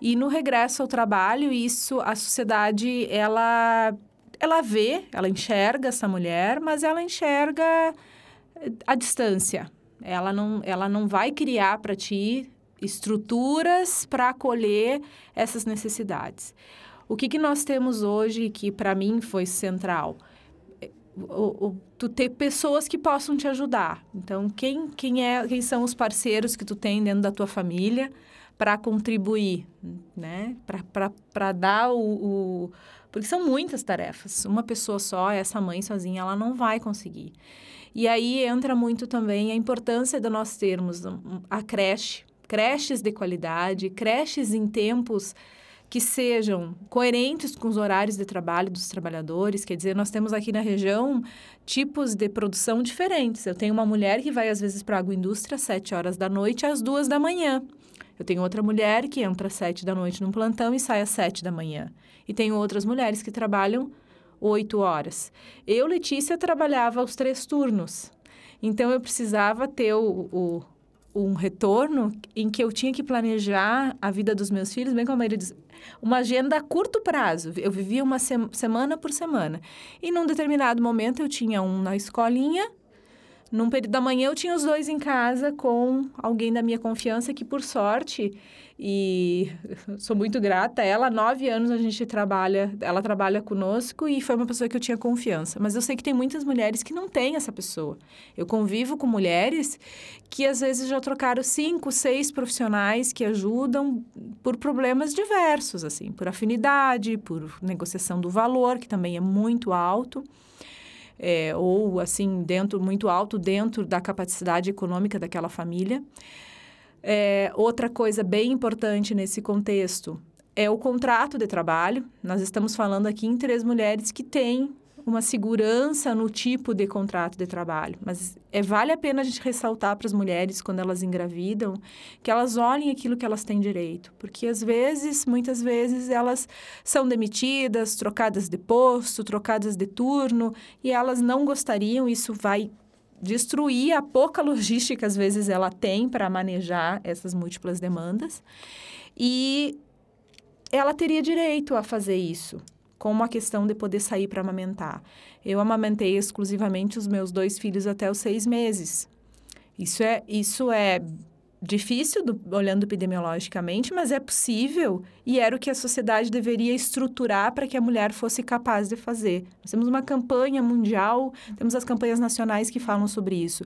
E no regresso ao trabalho, isso, a sociedade, ela, ela vê, ela enxerga essa mulher, mas ela enxerga a distância. Ela não, ela não vai criar para ti estruturas para acolher essas necessidades. O que, que nós temos hoje que para mim foi central? O, o, tu ter pessoas que possam te ajudar. Então, quem, quem, é, quem são os parceiros que tu tem dentro da tua família para contribuir, né? Para dar o, o... Porque são muitas tarefas. Uma pessoa só, essa mãe sozinha, ela não vai conseguir. E aí entra muito também a importância de nós termos a creche, creches de qualidade, creches em tempos que sejam coerentes com os horários de trabalho dos trabalhadores. Quer dizer, nós temos aqui na região tipos de produção diferentes. Eu tenho uma mulher que vai às vezes para a agroindústria às 7 horas da noite às 2 da manhã. Eu tenho outra mulher que entra às 7 da noite num plantão e sai às 7 da manhã. E tenho outras mulheres que trabalham 8 horas. Eu, Letícia, trabalhava os três turnos. Então, eu precisava ter o, o um retorno em que eu tinha que planejar a vida dos meus filhos, bem como ele diz, uma agenda a curto prazo. Eu vivia uma se semana por semana. E num determinado momento eu tinha um na escolinha, num período da manhã eu tinha os dois em casa com alguém da minha confiança que, por sorte, e (laughs) sou muito grata ela. Nove anos a gente trabalha, ela trabalha conosco e foi uma pessoa que eu tinha confiança. Mas eu sei que tem muitas mulheres que não têm essa pessoa. Eu convivo com mulheres que às vezes já trocaram cinco, seis profissionais que ajudam por problemas diversos, assim, por afinidade, por negociação do valor, que também é muito alto. É, ou assim dentro muito alto dentro da capacidade econômica daquela família é, outra coisa bem importante nesse contexto é o contrato de trabalho. Nós estamos falando aqui em três mulheres que têm uma segurança no tipo de contrato de trabalho. Mas é, vale a pena a gente ressaltar para as mulheres, quando elas engravidam, que elas olhem aquilo que elas têm direito. Porque, às vezes, muitas vezes, elas são demitidas, trocadas de posto, trocadas de turno, e elas não gostariam, isso vai destruir a pouca (laughs) logística, às vezes, ela tem para manejar essas múltiplas demandas. E ela teria direito a fazer isso, como a questão de poder sair para amamentar. Eu amamentei exclusivamente os meus dois filhos até os seis meses. Isso é, isso é difícil do, olhando epidemiologicamente, mas é possível e era o que a sociedade deveria estruturar para que a mulher fosse capaz de fazer. Nós temos uma campanha mundial, temos as campanhas nacionais que falam sobre isso.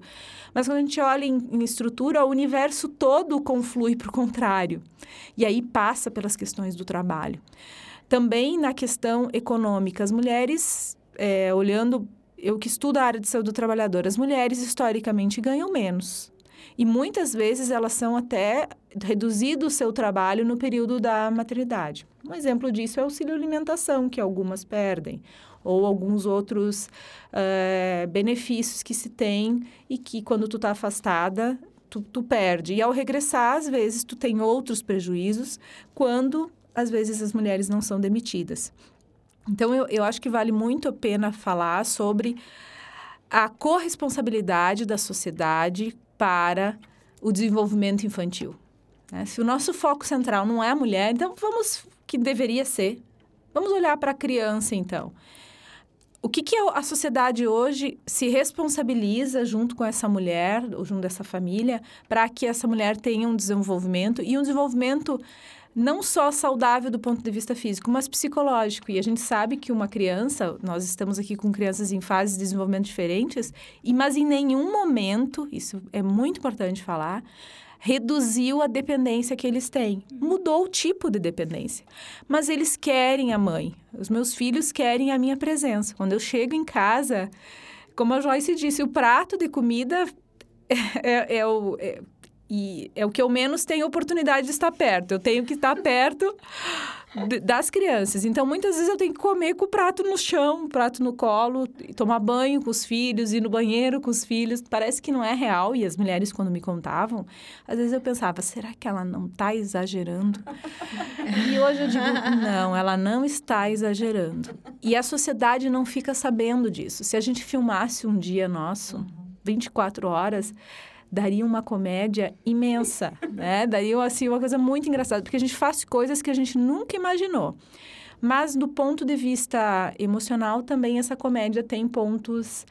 Mas quando a gente olha em, em estrutura, o universo todo conflui para o contrário. E aí passa pelas questões do trabalho. Também na questão econômica, as mulheres, é, olhando, eu que estudo a área de saúde do trabalhador, as mulheres historicamente ganham menos e muitas vezes elas são até reduzido o seu trabalho no período da maternidade. Um exemplo disso é o auxílio alimentação, que algumas perdem, ou alguns outros uh, benefícios que se tem e que quando tu está afastada, tu, tu perde. E ao regressar, às vezes, tu tem outros prejuízos quando, às vezes, as mulheres não são demitidas. Então, eu, eu acho que vale muito a pena falar sobre a corresponsabilidade da sociedade para o desenvolvimento infantil. Né? Se o nosso foco central não é a mulher, então vamos, que deveria ser, vamos olhar para a criança então. O que, que a sociedade hoje se responsabiliza junto com essa mulher, ou junto dessa família, para que essa mulher tenha um desenvolvimento e um desenvolvimento não só saudável do ponto de vista físico, mas psicológico. E a gente sabe que uma criança, nós estamos aqui com crianças em fases de desenvolvimento diferentes, e mas em nenhum momento, isso é muito importante falar, reduziu a dependência que eles têm. Mudou o tipo de dependência. Mas eles querem a mãe. Os meus filhos querem a minha presença. Quando eu chego em casa, como a Joyce disse, o prato de comida (laughs) é, é, é o. É, e é o que eu menos tenho oportunidade de estar perto. Eu tenho que estar perto das crianças. Então, muitas vezes eu tenho que comer com o prato no chão, o prato no colo, tomar banho com os filhos, ir no banheiro com os filhos. Parece que não é real. E as mulheres, quando me contavam, às vezes eu pensava, será que ela não está exagerando? e hoje eu digo, não, ela não está exagerando. E a sociedade não fica sabendo disso. Se a gente filmasse um dia nosso, 24 horas daria uma comédia imensa, né? Daria, assim, uma coisa muito engraçada, porque a gente faz coisas que a gente nunca imaginou. Mas, do ponto de vista emocional, também essa comédia tem pontos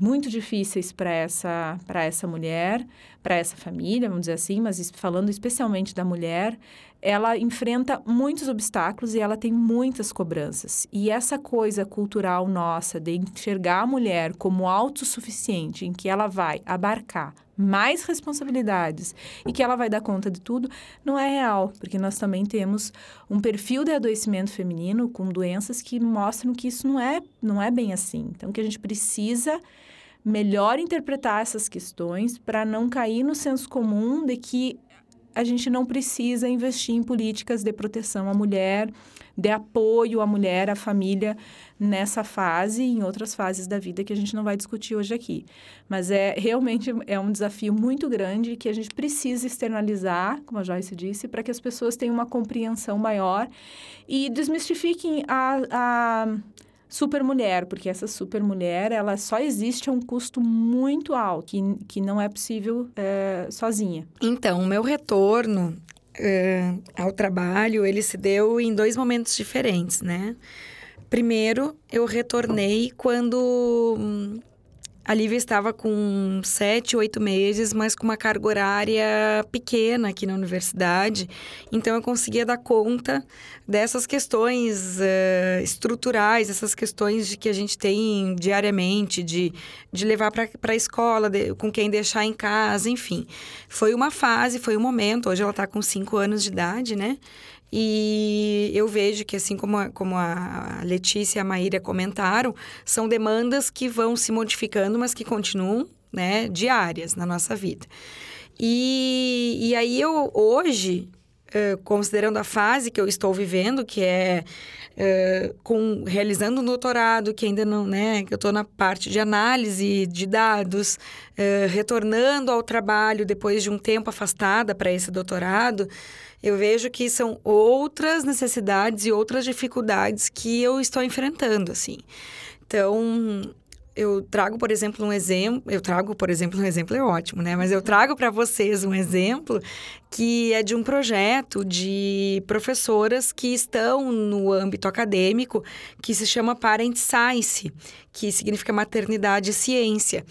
muito difíceis para essa, essa mulher, para essa família, vamos dizer assim, mas falando especialmente da mulher, ela enfrenta muitos obstáculos e ela tem muitas cobranças. E essa coisa cultural nossa de enxergar a mulher como autossuficiente, em que ela vai abarcar mais responsabilidades e que ela vai dar conta de tudo, não é real, porque nós também temos um perfil de adoecimento feminino com doenças que mostram que isso não é, não é bem assim. Então, que a gente precisa melhor interpretar essas questões para não cair no senso comum de que a gente não precisa investir em políticas de proteção à mulher, de apoio à mulher, à família nessa fase e em outras fases da vida que a gente não vai discutir hoje aqui. Mas é realmente é um desafio muito grande que a gente precisa externalizar, como a Joyce disse, para que as pessoas tenham uma compreensão maior e desmistifiquem a, a super mulher, porque essa super mulher ela só existe a um custo muito alto, que, que não é possível é, sozinha.
Então, o meu retorno uh, ao trabalho, ele se deu em dois momentos diferentes, né? Primeiro, eu retornei quando hum, a Lívia estava com sete, oito meses, mas com uma carga horária pequena aqui na universidade. Então, eu conseguia dar conta dessas questões uh, estruturais, essas questões de que a gente tem diariamente, de, de levar para a escola, de, com quem deixar em casa, enfim. Foi uma fase, foi um momento. Hoje ela está com cinco anos de idade, né? E eu vejo que, assim como a, como a Letícia e a Maíra comentaram, são demandas que vão se modificando, mas que continuam né, diárias na nossa vida. E, e aí eu, hoje, considerando a fase que eu estou vivendo, que é com, realizando um doutorado, que ainda não, né, que eu estou na parte de análise de dados, retornando ao trabalho depois de um tempo afastada para esse doutorado, eu vejo que são outras necessidades e outras dificuldades que eu estou enfrentando, assim. Então, eu trago, por exemplo, um exemplo. Eu trago, por exemplo, um exemplo é ótimo, né? Mas eu trago para vocês um exemplo que é de um projeto de professoras que estão no âmbito acadêmico, que se chama Parent Science, que significa maternidade e ciência.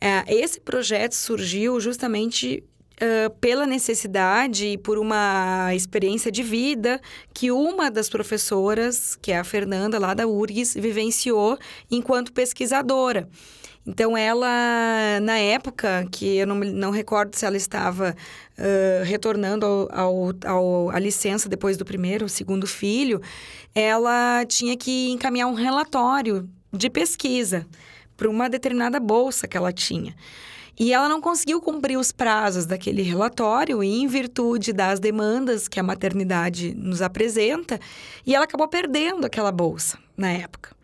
É, esse projeto surgiu justamente Pela necessidade e por uma experiência de vida que uma das professoras, que é a Fernanda, lá da URGS, vivenciou enquanto pesquisadora. Então, ela, na época, que eu não, não recordo se ela estava uh, retornando ao, a licença depois do primeiro segundo filho, ela tinha que encaminhar um relatório de pesquisa para uma determinada bolsa que ela tinha. E ela não conseguiu cumprir os prazos daquele relatório em virtude das demandas que a maternidade nos apresenta, e ela acabou perdendo aquela bolsa na época.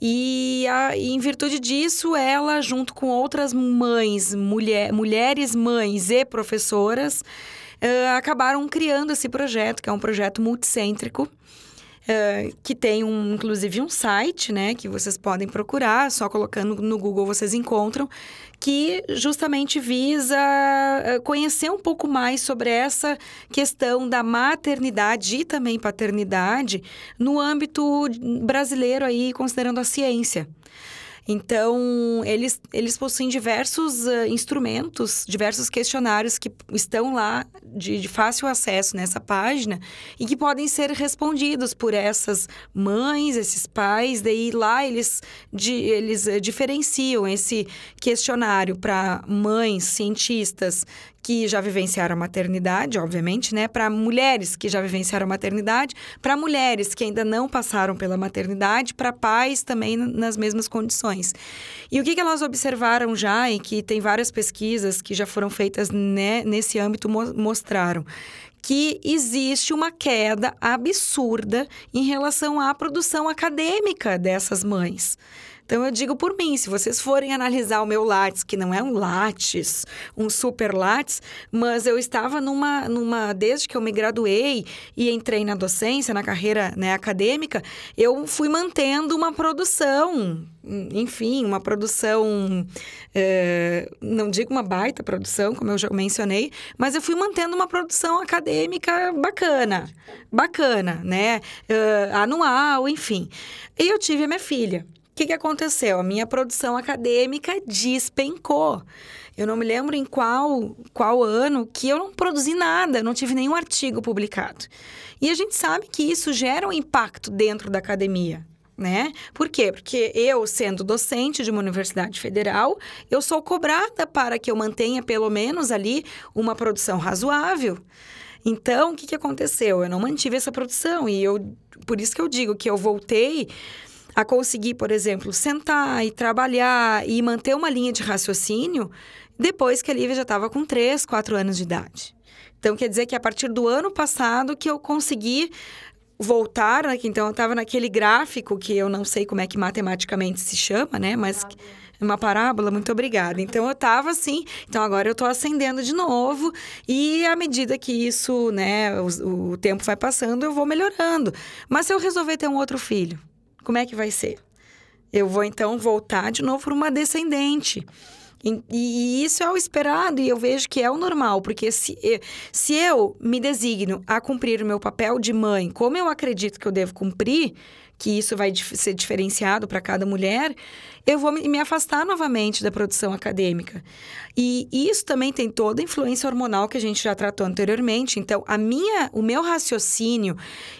E, a, e em virtude disso, ela, junto com outras mães, mulher, mulheres mães e professoras, uh, acabaram criando esse projeto, que é um projeto multicêntrico, Uh, que tem um, inclusive um site, né, que vocês podem procurar, só colocando no Google vocês encontram, que justamente visa eh, conhecer um pouco mais sobre essa questão da maternidade e também paternidade no âmbito brasileiro aí, considerando a ciência. Então, eles, eles possuem diversos uh, instrumentos, diversos questionários que estão lá de, de, fácil acesso nessa página e que podem ser respondidos por essas mães, esses pais. Daí lá eles, de, eles uh, diferenciam esse questionário para mães, cientistas que já vivenciaram a maternidade, obviamente, né? Para mulheres que já vivenciaram a maternidade, para mulheres que ainda não passaram pela maternidade, para pais também nas mesmas condições. E o que, que elas observaram já, e que tem várias pesquisas que já foram feitas né, nesse âmbito, mo mostraram que existe uma queda absurda em relação à produção acadêmica dessas mães. Então eu digo por mim, se vocês forem analisar o meu Lattes, que não é um Lattes, um super Lattes, mas eu estava numa, numa desde que eu me graduei e entrei na docência, na carreira né, acadêmica, eu fui mantendo uma produção, enfim, uma produção, é, não digo uma baita produção, como eu já mencionei, mas eu fui mantendo uma produção acadêmica bacana, bacana, né? Uh, anual, enfim. E eu tive a minha filha que, que aconteceu? A minha produção acadêmica despencou. Eu não me lembro em qual, qual ano que eu não produzi nada, não tive nenhum artigo publicado. E a gente sabe que isso gera um impacto dentro da academia. Né? Por quê? Porque eu, sendo docente de uma universidade federal, eu sou cobrada para que eu mantenha pelo menos ali uma produção razoável. Então, o que, que aconteceu? Eu não mantive essa produção e eu, por isso que eu digo que eu voltei a conseguir, por exemplo, sentar e trabalhar e manter uma linha de raciocínio depois que a Lívia já estava com 3, 4 anos de idade. Então, quer dizer que a partir do ano passado que eu consegui voltar, né? então eu estava naquele gráfico que eu não sei como é que matematicamente se chama, né? Mas uma parábola, muito obrigada. Então eu estava assim, então agora eu estou ascendendo de novo e à medida que isso, né, o, o tempo vai passando, eu vou melhorando. Mas se eu resolver ter um outro filho, como é que vai ser? Eu vou então voltar de novo para uma descendente. E, e, isso é o esperado e eu vejo que é o normal, porque se, se eu me designo a cumprir o meu papel de mãe, como eu acredito que eu devo cumprir, que isso vai ser diferenciado para cada mulher, eu vou me afastar novamente da produção acadêmica. E isso também tem toda a influência hormonal que a gente já tratou anteriormente. Então, a minha, o meu raciocínio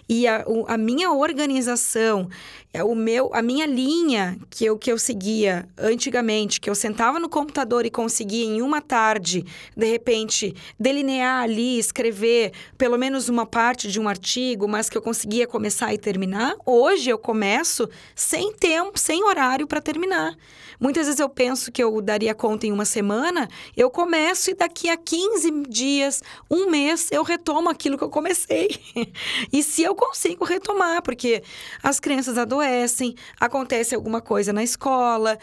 e a, a minha organização, é o meu, a minha linha que eu, que eu seguia antigamente, que eu sentava no computador e conseguia em uma tarde, de repente, delinear ali, escrever pelo menos uma parte de um artigo, mas que eu conseguia começar e terminar, hoje hoje eu começo sem tempo, sem horário para terminar. Muitas vezes eu penso que eu daria conta em uma semana, eu começo e daqui a 15 dias, um mês, eu retomo aquilo que eu comecei. (laughs) e se eu consigo retomar, porque as crianças adoecem, acontece alguma coisa na escola,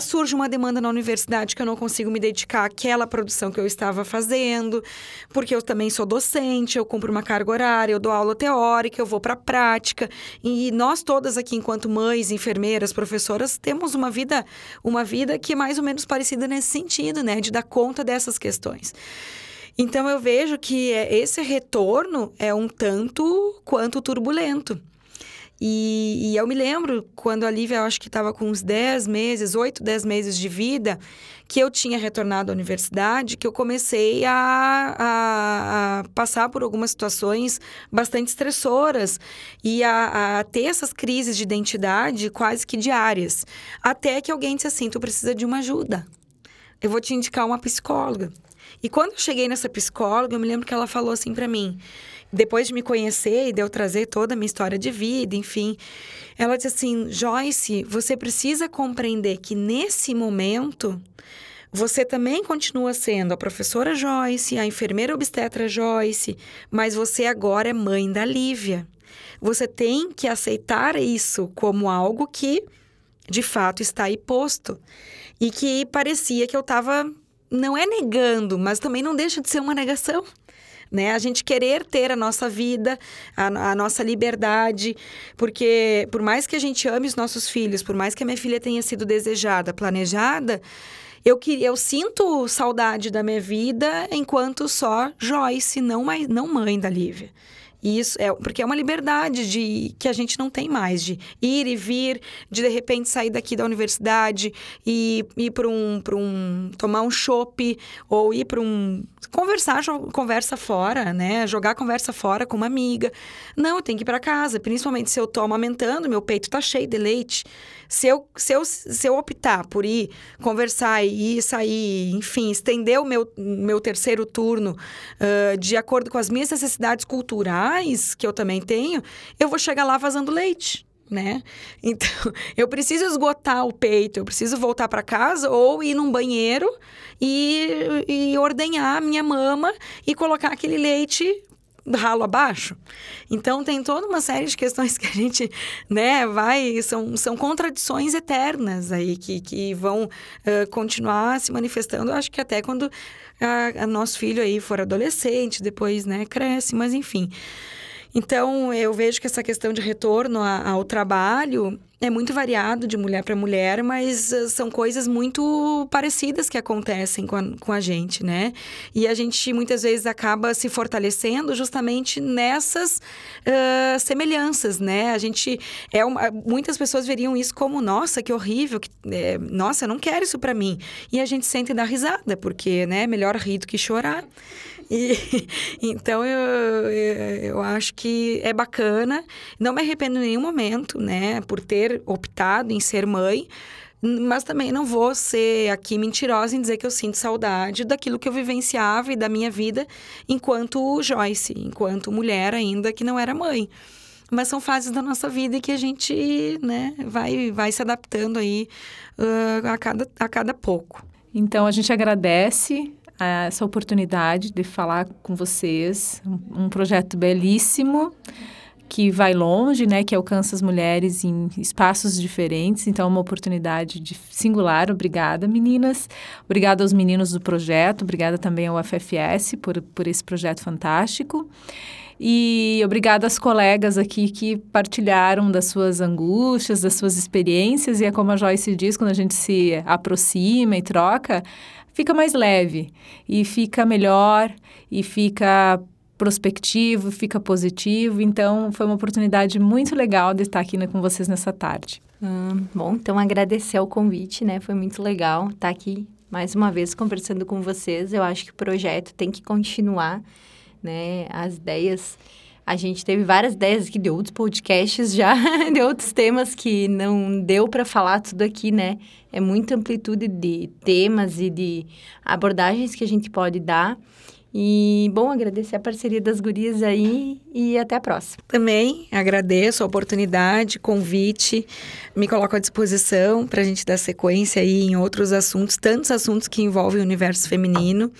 surge uma demanda na universidade que eu não consigo me dedicar àquela produção que eu estava fazendo, porque eu também sou docente, eu cumpro uma carga horária, eu dou aula teórica, eu vou para a prática. E nós todas aqui, enquanto mães, enfermeiras, professoras, temos uma vida uma vida que é mais ou menos parecida nesse sentido, né? De dar conta dessas questões. Então eu vejo que é, esse retorno é um tanto quanto turbulento. E, e, eu me lembro quando a Lívia, eu acho que estava com uns 10 meses, 8, 10 meses de vida, que eu tinha retornado à universidade, que eu comecei a, a, a passar por algumas situações bastante estressoras e a, a, ter essas crises de identidade quase que diárias. Até que alguém disse assim: tu precisa de uma ajuda. Eu vou te indicar uma psicóloga. E quando eu cheguei nessa psicóloga, eu me lembro que ela falou assim para mim depois de me conhecer e de eu trazer toda a minha história de vida, enfim, ela disse assim: Joyce, você precisa compreender que nesse momento você também continua sendo a professora Joyce, a enfermeira obstetra Joyce, mas você agora é mãe da Lívia. Você tem que aceitar isso como algo que de fato está aí posto e que parecia que eu estava não é negando, mas também não deixa de ser uma negação né? A gente querer ter a nossa vida, a, a, nossa liberdade, porque por mais que a gente ame os nossos filhos, por mais que a minha filha tenha sido desejada, planejada, eu, que, eu sinto saudade da minha vida enquanto só Joyce, não, mais, não mãe da Lívia. Isso é porque é uma liberdade de que a gente não tem mais de ir e vir, de de repente sair daqui da universidade e ir para um, um tomar um chopp ou ir para um conversar, conversa fora, né? Jogar conversa fora com uma amiga. Não, eu tenho que ir para casa, principalmente se eu tô amamentando, meu peito tá cheio de leite. Se eu, se eu, se eu optar por ir conversar e ir sair, enfim, estender o meu, meu terceiro turno uh, de acordo com as minhas necessidades culturais, que eu também tenho, eu vou chegar lá vazando leite né? (laughs) Então, eu preciso esgotar o peito, eu preciso voltar para casa ou ir num banheiro e, e ordenhar a minha mama e colocar aquele leite ralo abaixo. Então tem toda uma série de questões que a gente, né, vai são, são contradições eternas aí que, que vão uh, continuar se manifestando. Acho que até quando a, a nosso filho aí for adolescente, depois, né, cresce, mas enfim. Então, eu vejo que essa questão de retorno ao trabalho é muito variado de mulher para mulher, mas uh, são coisas muito parecidas que acontecem com a, com a gente, né? E a gente muitas vezes acaba se fortalecendo justamente nessas uh, semelhanças, né? A gente é uma, muitas pessoas veriam isso como nossa, que horrível, que, é, nossa, eu não quero isso para mim. E a gente sente dar risada, porque, né, melhor rir do que chorar. E, (laughs) então eu, eu, acho que é bacana. Não me arrependo em nenhum momento, né, por ter optado em ser mãe. Mas também não vou ser aqui mentirosa em dizer que eu sinto saudade daquilo que eu vivenciava e da minha vida enquanto Joyce, enquanto mulher ainda que não era mãe. Mas são fases da nossa vida que a gente né, vai, vai se adaptando aí uh, a, cada, a cada pouco.
Então a gente agradece essa oportunidade de falar com vocês. Um, projeto belíssimo que vai longe, né, que alcança as mulheres em espaços diferentes. Então, é uma oportunidade de singular. Obrigada, meninas. Obrigada aos meninos do projeto. Obrigada também ao FFS por, por esse projeto fantástico. E obrigada às colegas aqui que partilharam das suas angústias, das suas experiências. E é como a Joyce diz, quando a gente se aproxima e troca, fica mais leve e fica melhor e fica prospectivo, fica positivo. Então, foi uma oportunidade muito legal de estar aqui né, com vocês nessa tarde.
Hum, bom, então agradecer o convite, né? Foi muito legal estar aqui mais uma vez conversando com vocês. Eu acho que o projeto tem que continuar, né? As ideias a gente teve várias ideias aqui de outros podcasts já, (laughs) de outros temas que não deu para falar tudo aqui, né? É muita amplitude de temas e de abordagens que a gente pode dar. E, bom, agradecer a parceria das gurias aí e até a próxima.
Também agradeço a oportunidade, convite, me coloco à disposição para a gente dar sequência aí em outros assuntos, tantos assuntos que envolvem o universo feminino.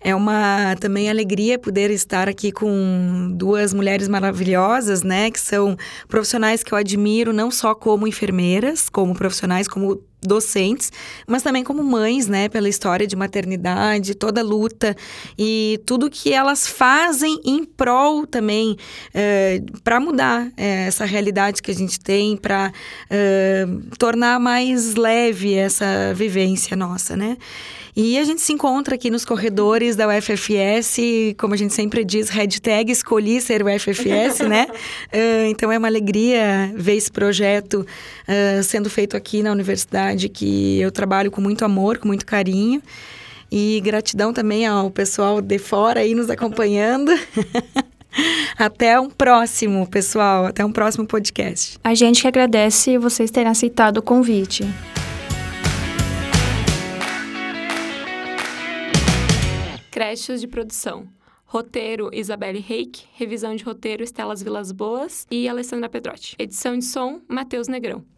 É uma também alegria poder estar aqui com duas mulheres maravilhosas, né, que são profissionais que eu admiro não só como enfermeiras, como profissionais, como docentes, mas também como mães, né, pela história de maternidade, toda a luta e tudo que elas fazem em prol também é, para mudar é, essa realidade que a gente tem, para é, tornar mais leve essa vivência nossa, né? E a gente se encontra aqui nos corredores da UFFS, como a gente sempre diz, hashtag escolhi ser UFFS, né? Uh, (laughs) então é uma alegria ver esse projeto uh, sendo feito aqui na universidade, que eu trabalho com muito amor, com muito carinho. E gratidão também ao pessoal de fora aí nos acompanhando. (laughs) Até um próximo, pessoal. Até um próximo podcast.
A gente que agradece vocês terem aceitado o convite.
Creches de produção. Roteiro, Isabelle Reik. Revisão de roteiro, Estelas Vilas Boas e Alessandra Pedrotti. Edição de som, Matheus Negrão.